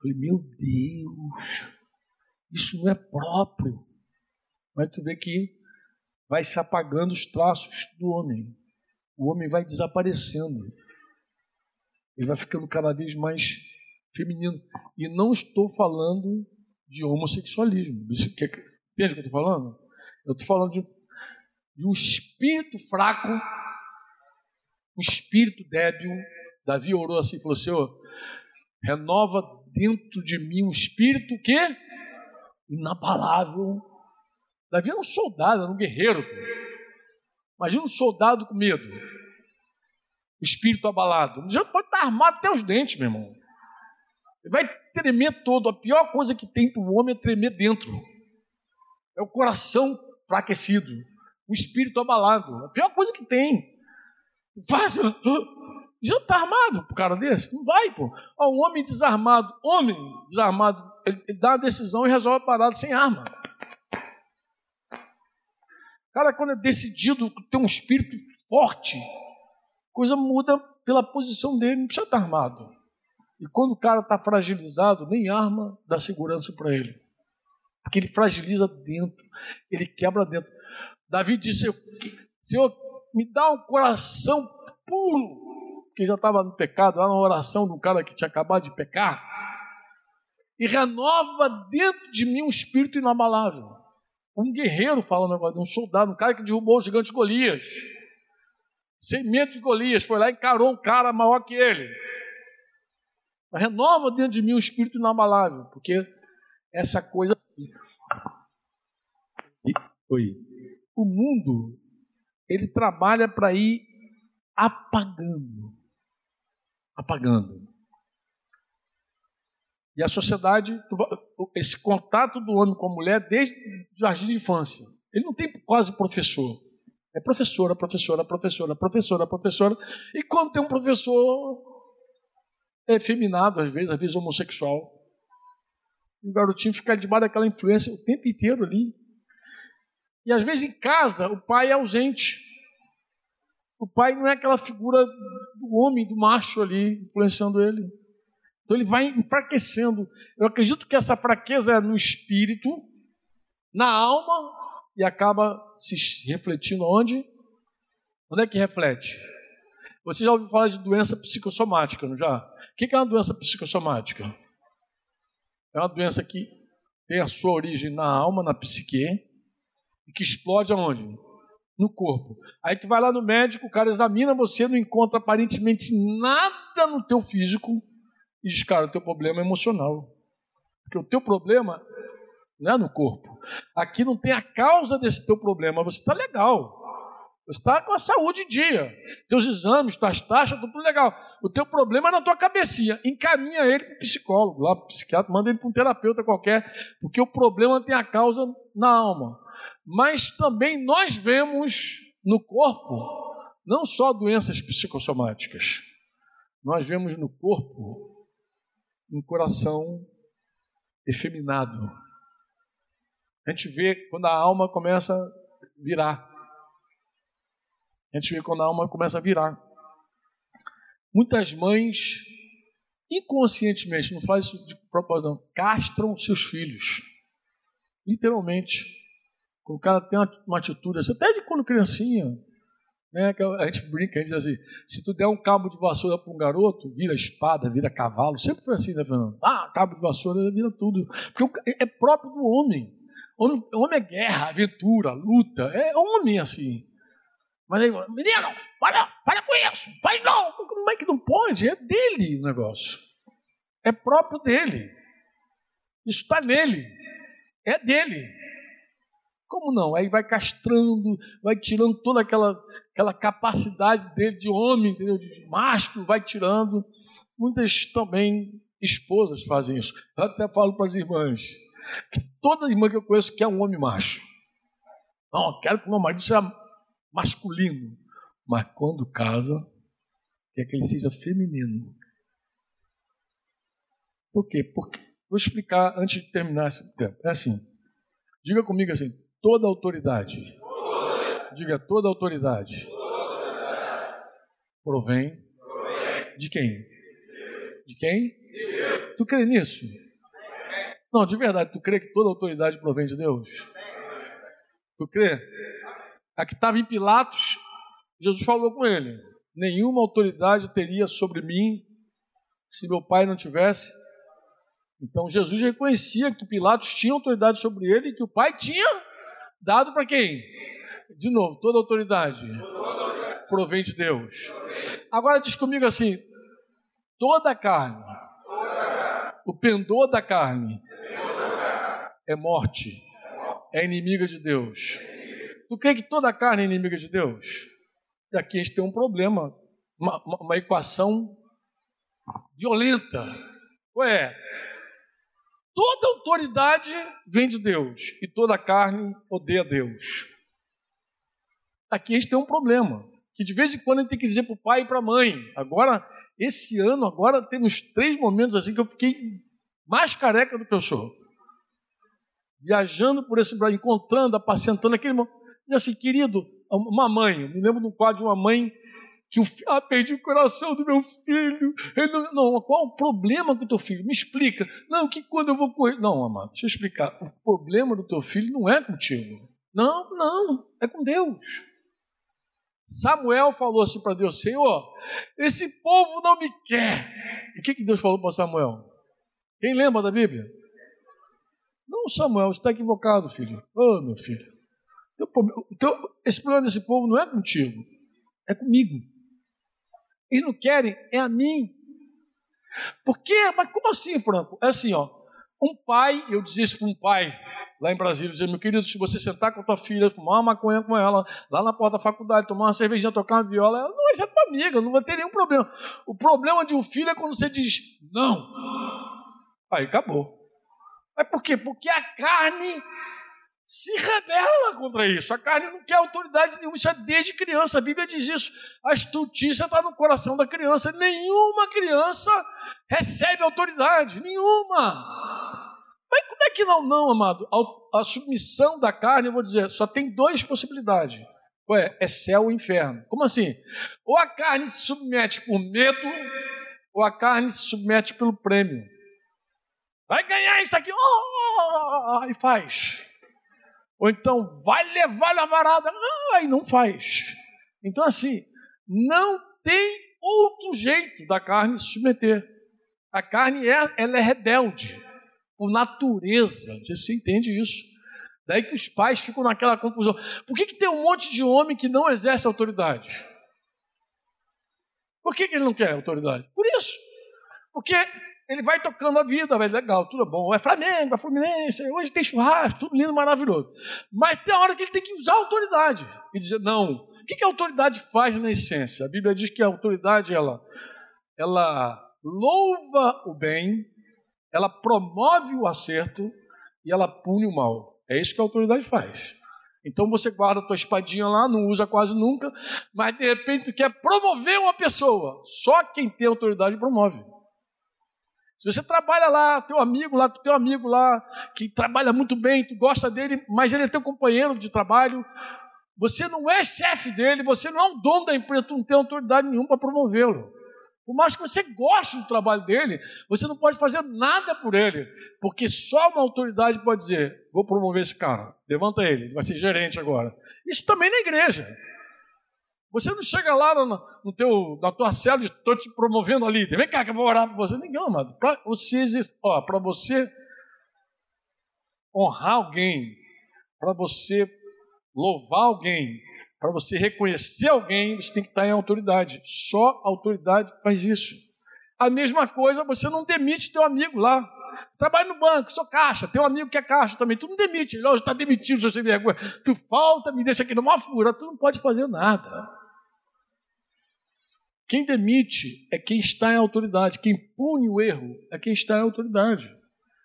Falei, meu Deus, isso não é próprio. Mas tu vê que vai se apagando os traços do homem. O homem vai desaparecendo. Ele vai ficando cada vez mais feminino. E não estou falando de homossexualismo. Entende o que eu estou falando? Eu estou falando de, de um espírito fraco, um espírito débil. Davi orou assim, falou, Senhor, renova dentro de mim um espírito que inabalável. Davi era um soldado, era um guerreiro. Imagina um soldado com medo. O espírito abalado. Já pode estar armado até os dentes, meu irmão. Ele vai tremer todo. A pior coisa que tem para o homem é tremer dentro. É o coração enfraquecido. O espírito abalado. A pior coisa que tem. Faz. Já está armado para cara desse? Não vai, pô. Ó, um homem desarmado, homem desarmado, ele, ele dá uma decisão e resolve a parada sem arma. Cara, quando é decidido, tem um espírito forte, coisa muda pela posição dele, não precisa estar armado. E quando o cara está fragilizado, nem arma dá segurança para ele. Porque ele fragiliza dentro, ele quebra dentro. Davi disse: Senhor, me dá um coração puro, que já estava no pecado, era uma oração de um cara que tinha acabado de pecar, e renova dentro de mim um espírito inabalável. Um guerreiro falando agora, um soldado, um cara que derrubou o gigante Golias. Sem medo de Golias, foi lá e encarou um cara maior que ele. Renova dentro de mim um espírito inabalável, porque essa coisa. Oi. O mundo, ele trabalha para ir apagando. Apagando. E a sociedade, esse contato do homem com a mulher desde o jardim de infância. Ele não tem quase professor. É professora, professora, professora, professora, professora. E quando tem um professor efeminado, às vezes, às vezes homossexual, o garotinho fica debaixo daquela influência o tempo inteiro ali. E às vezes em casa o pai é ausente. O pai não é aquela figura do homem, do macho ali, influenciando ele. Então ele vai enfraquecendo. Eu acredito que essa fraqueza é no espírito, na alma, e acaba se refletindo onde? Onde é que reflete? Você já ouviu falar de doença psicossomática, não já? O que é uma doença psicossomática? É uma doença que tem a sua origem na alma, na psique, e que explode aonde? No corpo. Aí tu vai lá no médico, o cara examina você, não encontra aparentemente nada no teu físico, e diz, cara, o teu problema é emocional. Porque o teu problema não é no corpo. Aqui não tem a causa desse teu problema. Você está legal. Você está com a saúde em dia. Teus exames, tuas taxas, tudo legal. O teu problema é na tua cabecinha. Encaminha ele para o psicólogo, lá para o psiquiatra, manda ele para um terapeuta qualquer, porque o problema tem a causa na alma. Mas também nós vemos no corpo não só doenças psicossomáticas. Nós vemos no corpo um coração efeminado. A gente vê quando a alma começa a virar. A gente vê quando a alma começa a virar. Muitas mães, inconscientemente, não faz isso de propósito, castram seus filhos. Literalmente. O cara tem uma, atitude assim, até de quando criancinha, né, a gente brinca, a gente diz assim: se tu der um cabo de vassoura para um garoto, vira espada, vira cavalo. Sempre foi assim, né, Fernando? Ah, cabo de vassoura vira tudo. Porque é próprio do homem. Homem, homem é guerra, aventura, luta. É homem assim. Mas aí, menino, para, para com isso. Pai, não. Como é que não pode? É dele o negócio. É próprio dele. Isso está nele. É dele. Como não? Aí vai castrando, vai tirando toda aquela, aquela capacidade dele de homem, entendeu? de macho, vai tirando. Muitas também esposas fazem isso. Eu até falo para as irmãs que toda irmã que eu conheço quer um homem macho. Não, quero que o meu marido seja masculino. Mas quando casa, quer que ele seja feminino. Por quê? Porque, vou explicar antes de terminar esse tempo. É assim. Diga comigo assim: toda autoridade. Diga toda autoridade. Provém de quem? De quem? Tu crê nisso? Não, de verdade, tu crê que toda autoridade provém de Deus? Tu crê? A que estava em Pilatos, Jesus falou com ele: Nenhuma autoridade teria sobre mim se meu pai não tivesse. Então Jesus reconhecia que Pilatos tinha autoridade sobre ele e que o pai tinha dado para quem? De novo, toda autoridade provém de Deus. Agora diz comigo assim: toda carne, o pendor da carne é morte, é inimiga de Deus. Tu crê que toda carne é inimiga de Deus? E aqui a gente tem um problema, uma, uma equação violenta. Ué, toda autoridade vem de Deus e toda carne odeia Deus. Aqui a gente tem um problema, que de vez em quando a gente tem que dizer para o pai e para a mãe. Agora, esse ano, agora tem uns três momentos assim que eu fiquei mais careca do que eu sou viajando por esse Brasil, encontrando, apacentando aquele irmão. Diz assim, querido, uma mãe, me lembro de um quadro de uma mãe que o ah, perdi o coração do meu filho. Não, não, qual o problema com o teu filho? Me explica. Não, que quando eu vou correr. Não, amado, deixa eu explicar. O problema do teu filho não é contigo. Não, não, é com Deus. Samuel falou assim para Deus: Senhor, esse povo não me quer. E o que, que Deus falou para Samuel? Quem lembra da Bíblia? Não, Samuel, você está equivocado, filho. Ô, oh, meu filho. esse problema desse povo não é contigo, é comigo. Eles não querem, é a mim. Por quê? Mas como assim, Franco? É assim, ó. Um pai, eu dizia isso para um pai lá em Brasília, dizia, meu querido, se você sentar com a tua filha, fumar uma maconha com ela, lá na porta da faculdade, tomar uma cervejinha, tocar uma viola, ela não vai ser tua amiga, não vai ter nenhum problema. O problema de um filho é quando você diz não. Aí acabou. Mas por quê? Porque a carne se rebela contra isso. A carne não quer autoridade nenhuma. Isso é desde criança. A Bíblia diz isso. A estutícia está no coração da criança. Nenhuma criança recebe autoridade. Nenhuma. Mas como é que não, não, amado? A, a submissão da carne, eu vou dizer, só tem duas possibilidades. Ué, é céu ou inferno. Como assim? Ou a carne se submete por medo, ou a carne se submete pelo prêmio. Vai ganhar isso aqui, oh, e faz. Ou então, vai levar na varada, ah, e não faz. Então, assim, não tem outro jeito da carne se submeter. A carne é, ela é rebelde, por natureza. Você entende isso? Daí que os pais ficam naquela confusão. Por que, que tem um monte de homem que não exerce autoridade? Por que, que ele não quer autoridade? Por isso. Porque ele vai tocando a vida, vai legal, tudo bom. É Flamengo, é Fluminense, hoje tem churrasco, tudo lindo, maravilhoso. Mas tem a hora que ele tem que usar a autoridade e dizer, não. O que a autoridade faz na essência? A Bíblia diz que a autoridade, ela, ela louva o bem, ela promove o acerto e ela pune o mal. É isso que a autoridade faz. Então você guarda a tua espadinha lá, não usa quase nunca, mas de repente tu quer promover uma pessoa. Só quem tem autoridade promove. Se você trabalha lá, teu amigo lá, teu amigo lá, que trabalha muito bem, tu gosta dele, mas ele é teu companheiro de trabalho, você não é chefe dele, você não é o dono da empresa, tu não tem autoridade nenhuma para promovê-lo. Por mais que você goste do trabalho dele, você não pode fazer nada por ele, porque só uma autoridade pode dizer: vou promover esse cara, levanta ele, ele vai ser gerente agora. Isso também na igreja. Você não chega lá no, no teu, na tua cela e estou te promovendo ali. Vem cá que eu vou orar para você. Ninguém, amado. Para você, para você honrar alguém, para você louvar alguém, para você reconhecer alguém, você tem que estar em autoridade. Só a autoridade faz isso. A mesma coisa, você não demite teu amigo lá. Trabalho no banco, sou caixa, teu amigo que é caixa também, tu não demite, ele está demitido, seu sem vergonha. Tu falta, me deixa aqui numa fura, tu não pode fazer nada. Quem demite é quem está em autoridade, quem pune o erro é quem está em autoridade.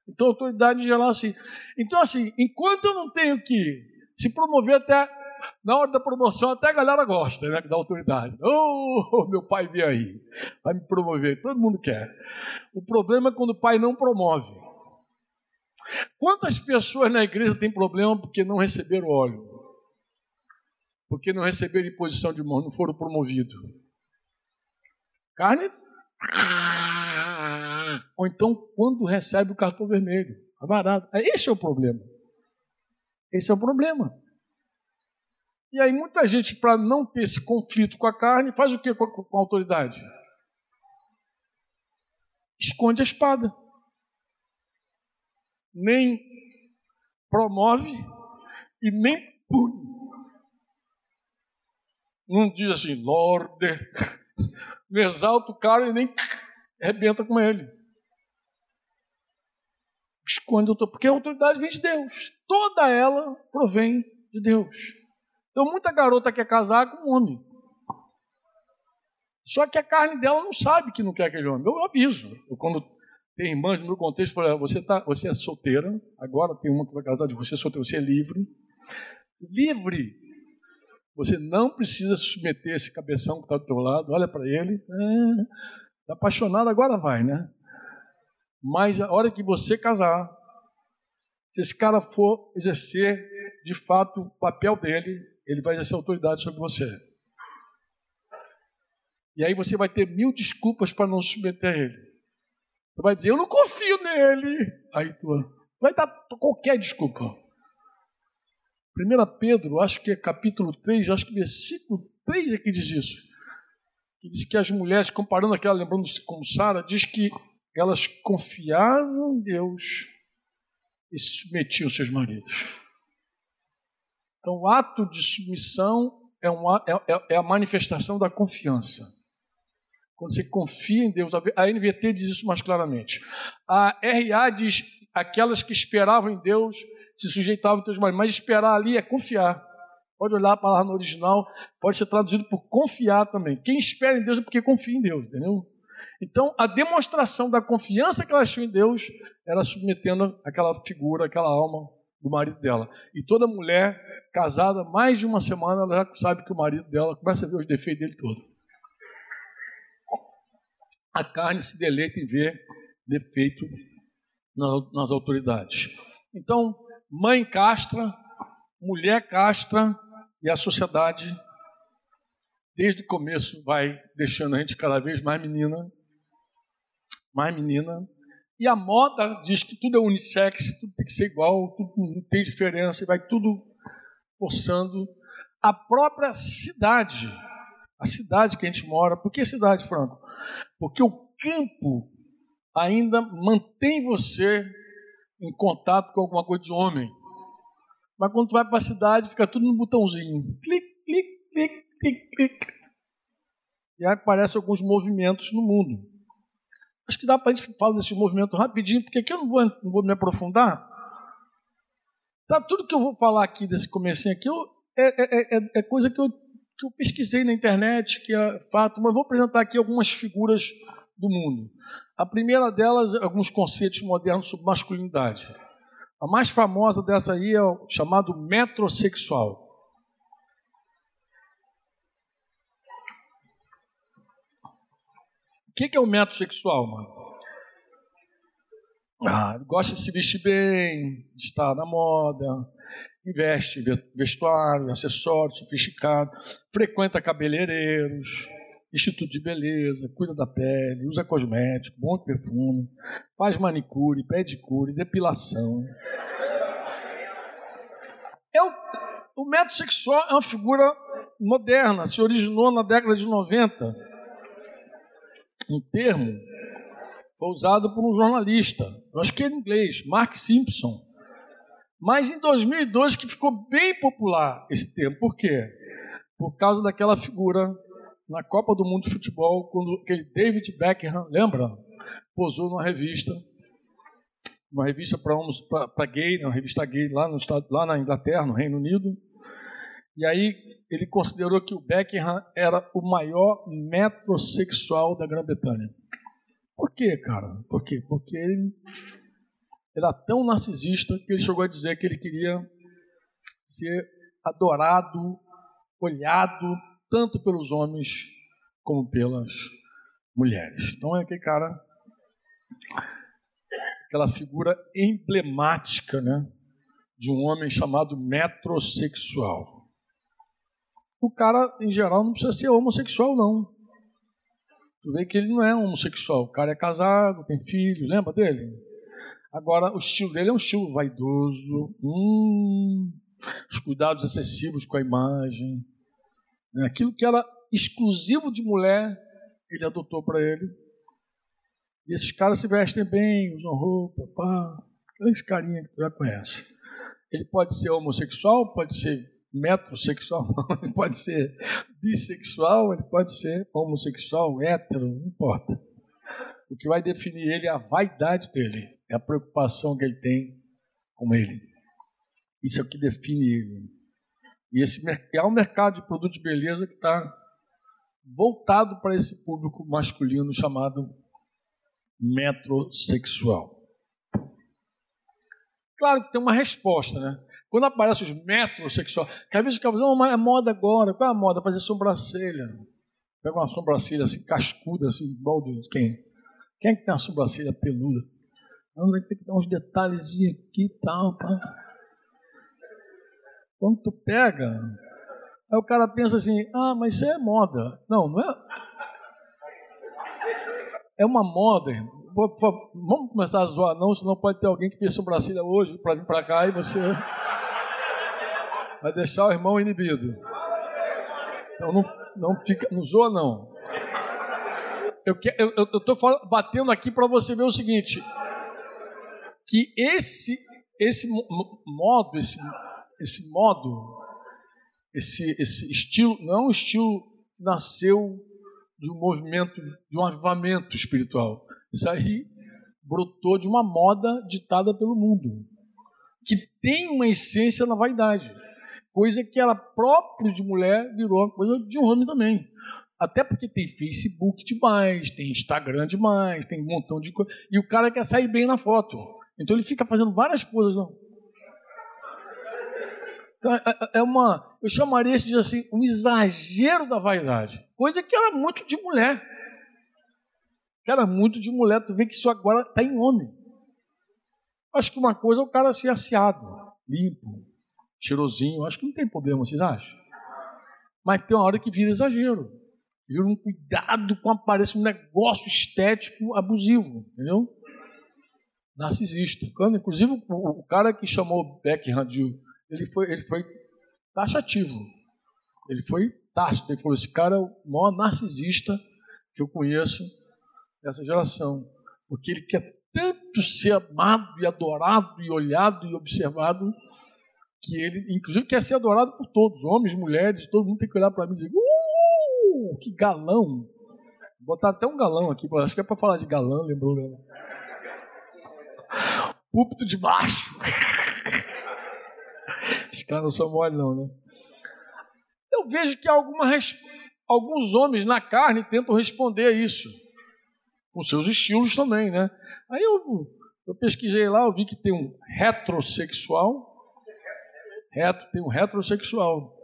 Então, autoridade geral assim. Então, assim, enquanto eu não tenho que se promover até na hora da promoção, até a galera gosta né, da autoridade. Oh, meu pai vem aí, vai me promover. Todo mundo quer. O problema é quando o pai não promove. Quantas pessoas na igreja têm problema porque não receberam óleo? Porque não receberam imposição de mão, não foram promovidos. Carne? Ou então, quando recebe o cartão vermelho, avarado. Esse é o problema. Esse é o problema. E aí muita gente, para não ter esse conflito com a carne, faz o que com, com a autoridade? Esconde a espada. Nem promove e nem pune. Não diz assim, Lorde, exalta o cara e nem arrebenta com ele. Esconde, porque a autoridade vem de Deus. Toda ela provém de Deus. Então, muita garota quer casar com um homem. Só que a carne dela não sabe que não quer aquele homem. Eu aviso. Eu, quando tem irmãs no meu contexto, falo, você, tá, você é solteira, agora tem uma que vai casar de você, solteira, você é livre. Livre! Você não precisa se submeter a esse cabeção que está do teu lado, olha para ele. Está é, apaixonado, agora vai, né? Mas a hora que você casar, se esse cara for exercer de fato o papel dele, ele vai exercer autoridade sobre você. E aí você vai ter mil desculpas para não se submeter a ele. Tu vai dizer, eu não confio nele. Aí tu vai dar qualquer desculpa. 1 Pedro, acho que é capítulo 3, acho que versículo 3 é que diz isso. Que diz que as mulheres, comparando aquela, lembrando-se como Sara, diz que elas confiavam em Deus e submetiam seus maridos. Então, o ato de submissão é, uma, é, é, é a manifestação da confiança. Quando você confia em Deus, a NVT diz isso mais claramente. A RA diz aquelas que esperavam em Deus se sujeitavam a Deus, mas esperar ali é confiar. Pode olhar a palavra no original, pode ser traduzido por confiar também. Quem espera em Deus é porque confia em Deus, entendeu? Então, a demonstração da confiança que ela tinha em Deus era submetendo aquela figura, aquela alma do marido dela. E toda mulher casada, mais de uma semana, ela já sabe que o marido dela começa a ver os defeitos dele todo. A carne se deleita em ver defeito nas autoridades. Então, mãe castra, mulher castra e a sociedade, desde o começo, vai deixando a gente cada vez mais menina, mais menina, e a moda diz que tudo é unissex, tudo tem que ser igual, tudo não tem diferença, e vai tudo forçando a própria cidade, a cidade que a gente mora. Por que cidade, Franco? Porque o campo ainda mantém você em contato com alguma coisa de homem. Mas quando tu vai para a cidade, fica tudo no botãozinho. Clique, clique, clique, clique, clique. E aí aparecem alguns movimentos no mundo. Acho que dá para a gente falar desse movimento rapidinho, porque aqui eu não vou, não vou me aprofundar. Tá, tudo que eu vou falar aqui desse comecinho aqui eu, é, é, é, é, coisa que eu, que eu pesquisei na internet, que é fato, mas vou apresentar aqui algumas figuras do mundo. A primeira delas, alguns conceitos modernos sobre masculinidade. A mais famosa dessa aí é o chamado metrosexual. O que é o método sexual, mano? Ah, gosta de se vestir bem, de estar na moda, investe vestuário, acessórios, sofisticado, frequenta cabeleireiros, instituto de beleza, cuida da pele, usa cosmético, bom perfume, faz manicure, pedicure, depilação. É o, o método sexual é uma figura moderna, se originou na década de 90 um termo foi usado por um jornalista, eu acho que em inglês, Mark Simpson. Mas em 2002 que ficou bem popular esse termo. Por quê? Por causa daquela figura na Copa do Mundo de Futebol, quando aquele David Beckham, lembra? Posou numa revista, uma revista para gay, uma revista gay lá, no estado, lá na Inglaterra, no Reino Unido. E aí ele considerou que o Beckham era o maior metrosexual da Grã-Bretanha. Por quê, cara? Por quê? Porque ele era tão narcisista que ele chegou a dizer que ele queria ser adorado, olhado tanto pelos homens como pelas mulheres. Então é aquele cara, aquela figura emblemática, né, de um homem chamado metrosexual. O cara, em geral, não precisa ser homossexual, não. Tu vê que ele não é homossexual. O cara é casado, tem filhos, lembra dele? Agora, o estilo dele é um estilo vaidoso, hum, os cuidados excessivos com a imagem. Né? Aquilo que era exclusivo de mulher, ele adotou para ele. E esses caras se vestem bem, usam roupa, pá, aqueles carinha que tu já conhece. Ele pode ser homossexual, pode ser metrosexual, ele pode ser bissexual, ele pode ser homossexual, hétero, não importa. O que vai definir ele é a vaidade dele, é a preocupação que ele tem com ele. Isso é o que define ele. E esse é um mercado de produtos de beleza que está voltado para esse público masculino chamado metrosexual. Claro que tem uma resposta, né? Quando aparecem os metrosexuais, que às vezes o cara fala, é moda agora, qual é a moda? Fazer sobrancelha. Pega uma sobrancelha assim, cascuda, assim, igual de quem? Quem é que tem uma sobrancelha peluda? Não, ter que dar uns detalhes aqui e tal, pá. Quando tu pega, aí o cara pensa assim, ah, mas isso é moda. Não, não é. É uma moda, Vamos começar a zoar, não, senão pode ter alguém que fez sobrancelha hoje para vir para cá e você vai deixar o irmão inibido. Então não, não, fica, não zoa, não. Eu estou batendo aqui para você ver o seguinte: que esse, esse modo, esse, esse modo, esse, esse estilo, não é um estilo que nasceu de um movimento, de um avivamento espiritual. Isso aí brotou de uma moda ditada pelo mundo, que tem uma essência na vaidade coisa que era próprio de mulher virou uma coisa de homem também. Até porque tem Facebook demais, tem Instagram demais, tem um montão de coisa. E o cara quer sair bem na foto. Então ele fica fazendo várias coisas. Não. Então, é, é, é uma, eu chamaria isso de assim, um exagero da vaidade. Coisa que era muito de mulher. Era muito de mulher. Tu vê que isso agora está em homem. Acho que uma coisa é o cara ser aseado, limpo, cheirosinho, acho que não tem problema, vocês acham? Mas tem uma hora que vira exagero. Vira um cuidado com a aparência, um negócio estético abusivo, entendeu? Narcisista. Inclusive, o, o cara que chamou Beckham de. Ele foi, ele foi taxativo. Ele foi tácito. Ele falou: esse cara é o maior narcisista que eu conheço dessa geração. Porque ele quer tanto ser amado e adorado e olhado e observado que ele, inclusive, quer ser adorado por todos, homens, mulheres, todo mundo tem que olhar para mim e dizer, uh, que galão. Botar até um galão aqui, acho que é para falar de galã, lembrou? Galã. Púlpito de baixo. Caras não mole não, né? Eu vejo que alguma, alguns homens na carne tentam responder a isso, com seus estilos também, né? Aí eu, eu pesquisei lá, eu vi que tem um heterossexual, reto, tem um retrosexual.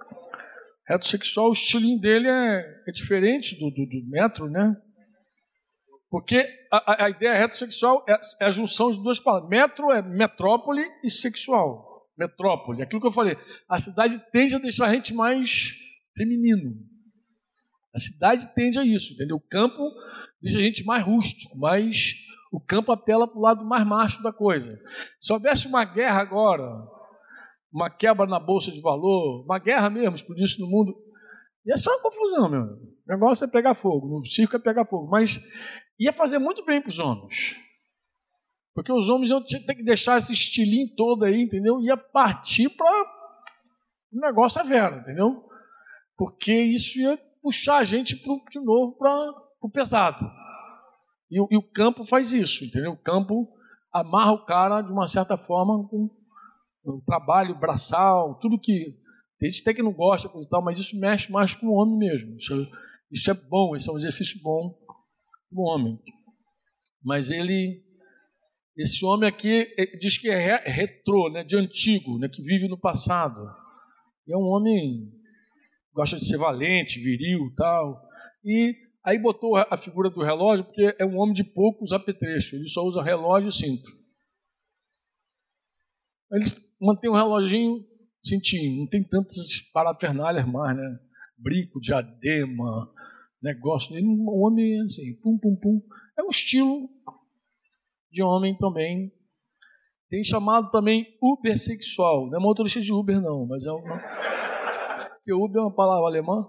Retrosexual, o estilinho dele é, é diferente do, do, do, metro, né? Porque a, a ideia retrosexual é, é, a junção de duas palavras. Metro é metrópole e sexual. Metrópole, aquilo que eu falei. A cidade tende a deixar a gente mais feminino. A cidade tende a isso, entendeu? O campo deixa a gente mais rústico, mais. O campo apela para o lado mais macho da coisa. Se houvesse uma guerra agora, uma quebra na bolsa de valor, uma guerra mesmo, explodisse no mundo. Ia ser uma confusão, meu. O negócio é pegar fogo, no circo é pegar fogo. Mas ia fazer muito bem para os homens. Porque os homens iam ter que deixar esse estilinho todo aí, entendeu? Ia partir para um negócio severo, entendeu? Porque isso ia puxar a gente pro, de novo para o pesado. E, e, o campo faz isso, entendeu? O campo amarra o cara de uma certa forma com o trabalho braçal, tudo que. Tem gente até que não gosta, coisa e tal, mas isso mexe mais com o homem mesmo. Isso, isso é bom, isso é um exercício bom para o homem. Mas ele. Esse homem aqui diz que é retrô, né, de antigo, né, que vive no passado. E é um homem gosta de ser valente, viril, tal. E aí botou a figura do relógio porque é um homem de poucos apetrechos. Ele só usa relógio e cinto. Ele mantém um reloginho cintinho, não tem tantas parafernálias mais, né? Brinco, diadema, negócio. Ele é um homem assim, pum, pum, pum. É um estilo de homem também. Tem chamado também ubersexual. Não é motorista de Uber, não, mas é uma. Porque Uber é uma palavra alemã.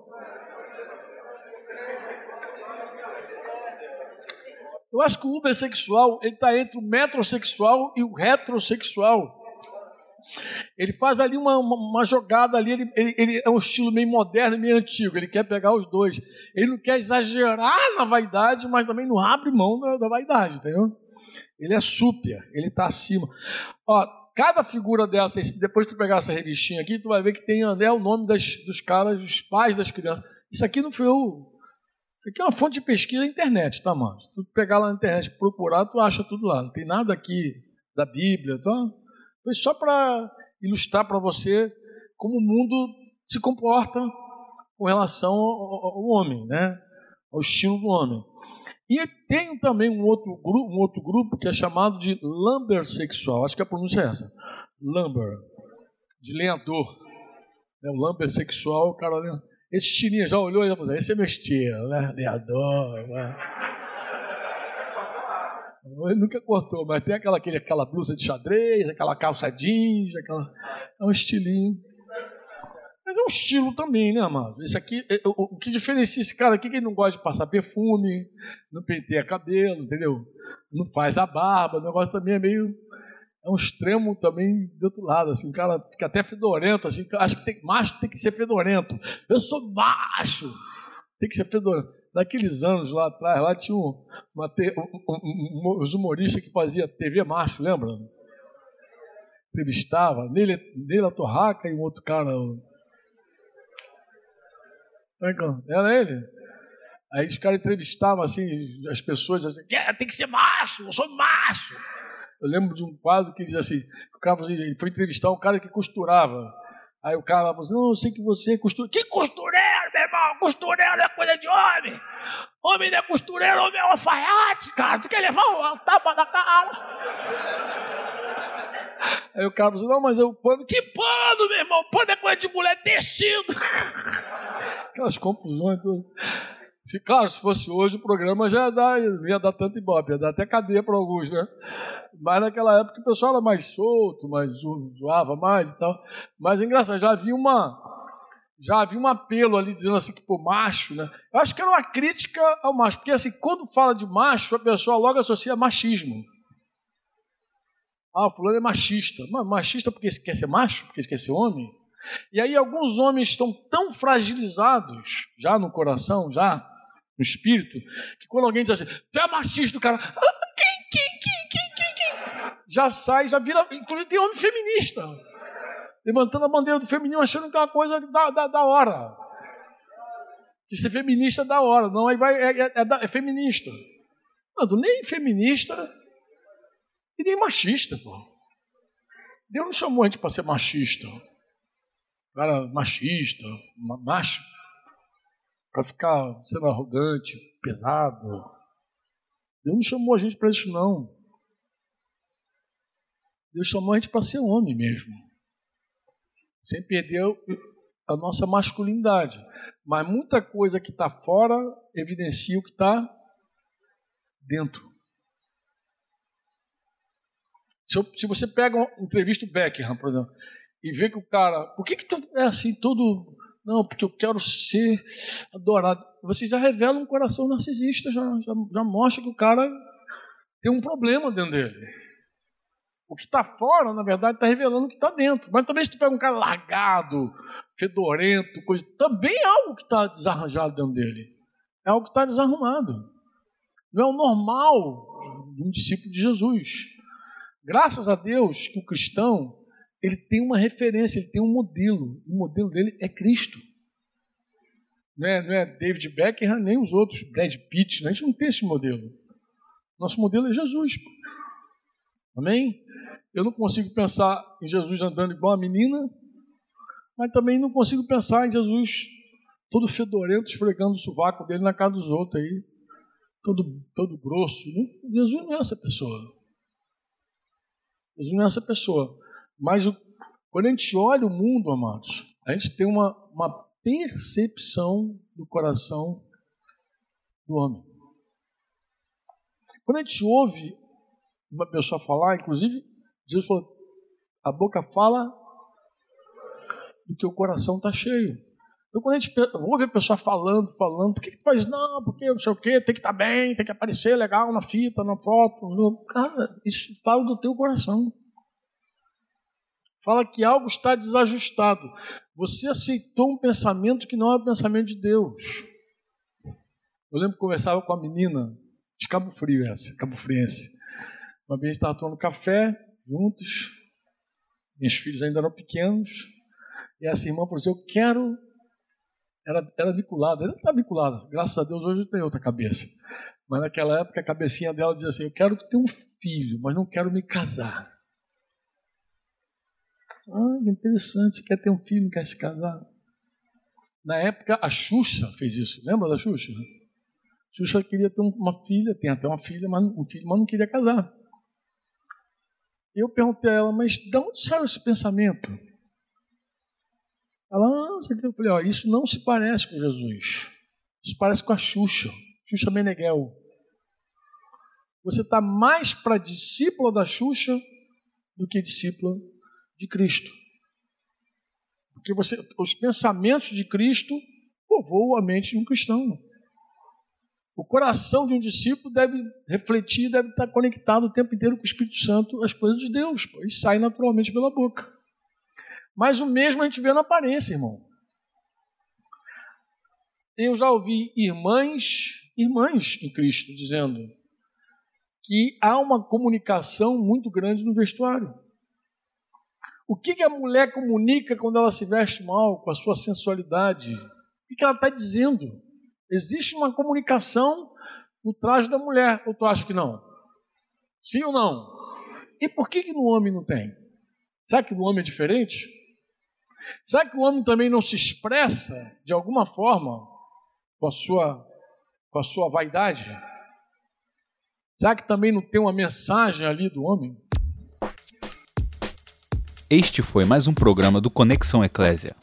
Eu acho que o ubersexual está entre o metrosexual e o retrosexual. Ele faz ali uma, uma, uma jogada ali, ele, ele, ele, é um estilo meio moderno e meio antigo, ele quer pegar os dois. Ele não quer exagerar na vaidade, mas também não abre mão da, da vaidade, entendeu? Ele é súpia, ele está acima. Ó, cada figura dessa, depois que tu pegar essa revistinha aqui, tu vai ver que tem né, o nome das, dos caras, dos pais das crianças. Isso aqui não foi o. Isso aqui é uma fonte de pesquisa na internet, tá, mano? Se tu pegar lá na internet procurar, tu acha tudo lá. Não tem nada aqui da Bíblia, tá? Foi só para ilustrar para você como o mundo se comporta com relação ao, ao, homem, né? Ao estilo do homem. E tem também um outro grupo, um outro grupo que é chamado de lumber sexual. Acho que a pronúncia é essa. Lumber, de lenhador. É, o lumber sexual, o cara, né? esse estilinho já olhou e falou, esse é meu estilo, né? Lenhador, né? Ele nunca cortou, mas tem aquela, aquele, aquela blusa de xadrez, aquela calça jeans, aquela, é um estilinho. Mas é um estilo também, né, amado? Esse aqui, é, o, que diferencia esse cara aqui é que ele não gosta de passar perfume, não penteia cabelo, entendeu? Não faz a barba, o negócio também é meio. É um extremo também do outro lado, assim, o cara fica até fedorento, assim, acho que tem, macho tem que ser fedorento. Eu sou macho, tem que ser fedorento naqueles anos lá atrás, lá tinha um, uma, um, um, os humoristas que fazia TV macho, lembra? Entrevistava, Neila Torraca e um outro cara. É era ele? Aí os caras entrevistavam assim, as pessoas assim, tem que ser macho, eu sou macho. Eu lembro de um quadro que dizia assim, o cara ele foi entrevistar um cara que costurava. Aí o cara falou assim, não, eu sei que você costura. Que costureiro, meu irmão? Costureiro é coisa de homem. Homem não é costureiro, homem é alfaiate, cara. Tu quer levar uma tapa na cara? Aí o cara falou não, mas o pano. Que pano, meu irmão? Pano é coisa de mulher, tecido. Aquelas confusões todas. Se, claro, se fosse hoje o programa já ia dar, ia dar tanto ibope, ia dar até cadeia para alguns, né? Mas naquela época o pessoal era mais solto, mais zoava mais e tal. Mas é engraçado, já havia uma já havia um apelo ali dizendo assim que por macho, né? Eu acho que era uma crítica ao macho, porque assim, quando fala de macho, a pessoa logo associa machismo. Ah, fulano é machista. Mas machista porque quer ser macho, porque quer ser homem? E aí alguns homens estão tão fragilizados, já no coração, já no espírito, que quando alguém diz assim, tu é machista, o cara, ah, quem, quem, quem, quem, quem, quem? Já sai, já vira, inclusive tem homem feminista, levantando a bandeira do feminino, achando que é uma coisa da, da, da hora. Que ser feminista é da hora, não, aí vai, é, é, é, é feminista. Não, nem feminista e nem machista, pô. Deus não chamou a gente para ser machista cara machista, macho, para ficar sendo arrogante, pesado. Deus não chamou a gente para isso, não. Deus chamou a gente para ser homem mesmo, sem perder a nossa masculinidade. Mas muita coisa que está fora evidencia o que está dentro. Se, eu, se, você pega uma entrevista do Beckham, por exemplo, e vê que o cara, por que, que tu é assim todo. Não, porque eu quero ser adorado. Você já revela um coração narcisista, já, já, já mostra que o cara tem um problema dentro dele. O que está fora, na verdade, está revelando o que está dentro. Mas também se tu pega um cara largado, fedorento, coisa, também é algo que está desarranjado dentro dele. É algo que está desarrumado. Não é o normal de um discípulo de Jesus. Graças a Deus que o cristão ele tem uma referência, ele tem um modelo. O modelo dele é Cristo. Não é, não é David Beckham, nem os outros, Brad Pitt. Né? A gente não tem esse modelo. Nosso modelo é Jesus. Amém? Eu não consigo pensar em Jesus andando igual a menina, Mas também não consigo pensar em Jesus todo fedorento, esfregando o sovaco dele na cara dos outros aí, todo, todo grosso. Jesus não é essa pessoa. Jesus não é essa pessoa. Mas o, quando a gente olha o mundo, amados, a gente tem uma, uma percepção do coração do homem. Quando a gente ouve uma pessoa falar, inclusive, Jesus falou: a boca fala do que o coração está cheio. Então, quando a gente ouve a pessoa falando, falando, por que, que faz? Não, porque não sei o quê, tem que estar tá bem, tem que aparecer legal na fita, na foto. No... Cara, isso fala do teu coração. Fala que algo está desajustado. Você aceitou um pensamento que não é o pensamento de Deus. Eu lembro que conversava com a menina de Cabo Frio, essa, Cabo Friense. Uma vez estava tomando café juntos, meus filhos ainda eram pequenos, e essa irmã falou assim: Eu quero. Era, era vinculada, ela está vinculada, graças a Deus hoje tem outra cabeça. Mas naquela época a cabecinha dela dizia assim: Eu quero ter um filho, mas não quero me casar. Ah, interessante, você quer ter um filho, não quer se casar. Na época, a Xuxa fez isso. Lembra da Xuxa? Xuxa queria ter uma filha, tem até uma filha, mas, um filho, mas não queria casar. Eu perguntei a ela, mas de onde saiu esse pensamento? Ela, ah, eu falei, ó, isso não se parece com Jesus. Isso parece com a Xuxa, Xuxa Meneghel. Você está mais para discípula da Xuxa do que discípula de Cristo. Porque você, os pensamentos de Cristo povoam a mente de um cristão. O coração de um discípulo deve refletir, deve estar conectado o tempo inteiro com o Espírito Santo, as coisas de Deus, pois sai naturalmente pela boca. Mas o mesmo a gente vê na aparência, irmão. Eu já ouvi irmãs, irmãs em Cristo, dizendo que há uma comunicação muito grande no vestuário. O que, a mulher comunica quando ela se veste mal, com a sua sensualidade? O que, ela está dizendo? Existe uma comunicação no traje da mulher, ou tu acha que não? Sim ou não? E por que, que no homem não tem? Será que no homem é diferente? Será que o homem também não se expressa de alguma forma com a sua, com a sua vaidade? Será que também não tem uma mensagem ali do homem? Este foi mais um programa do Conexão Eclésia.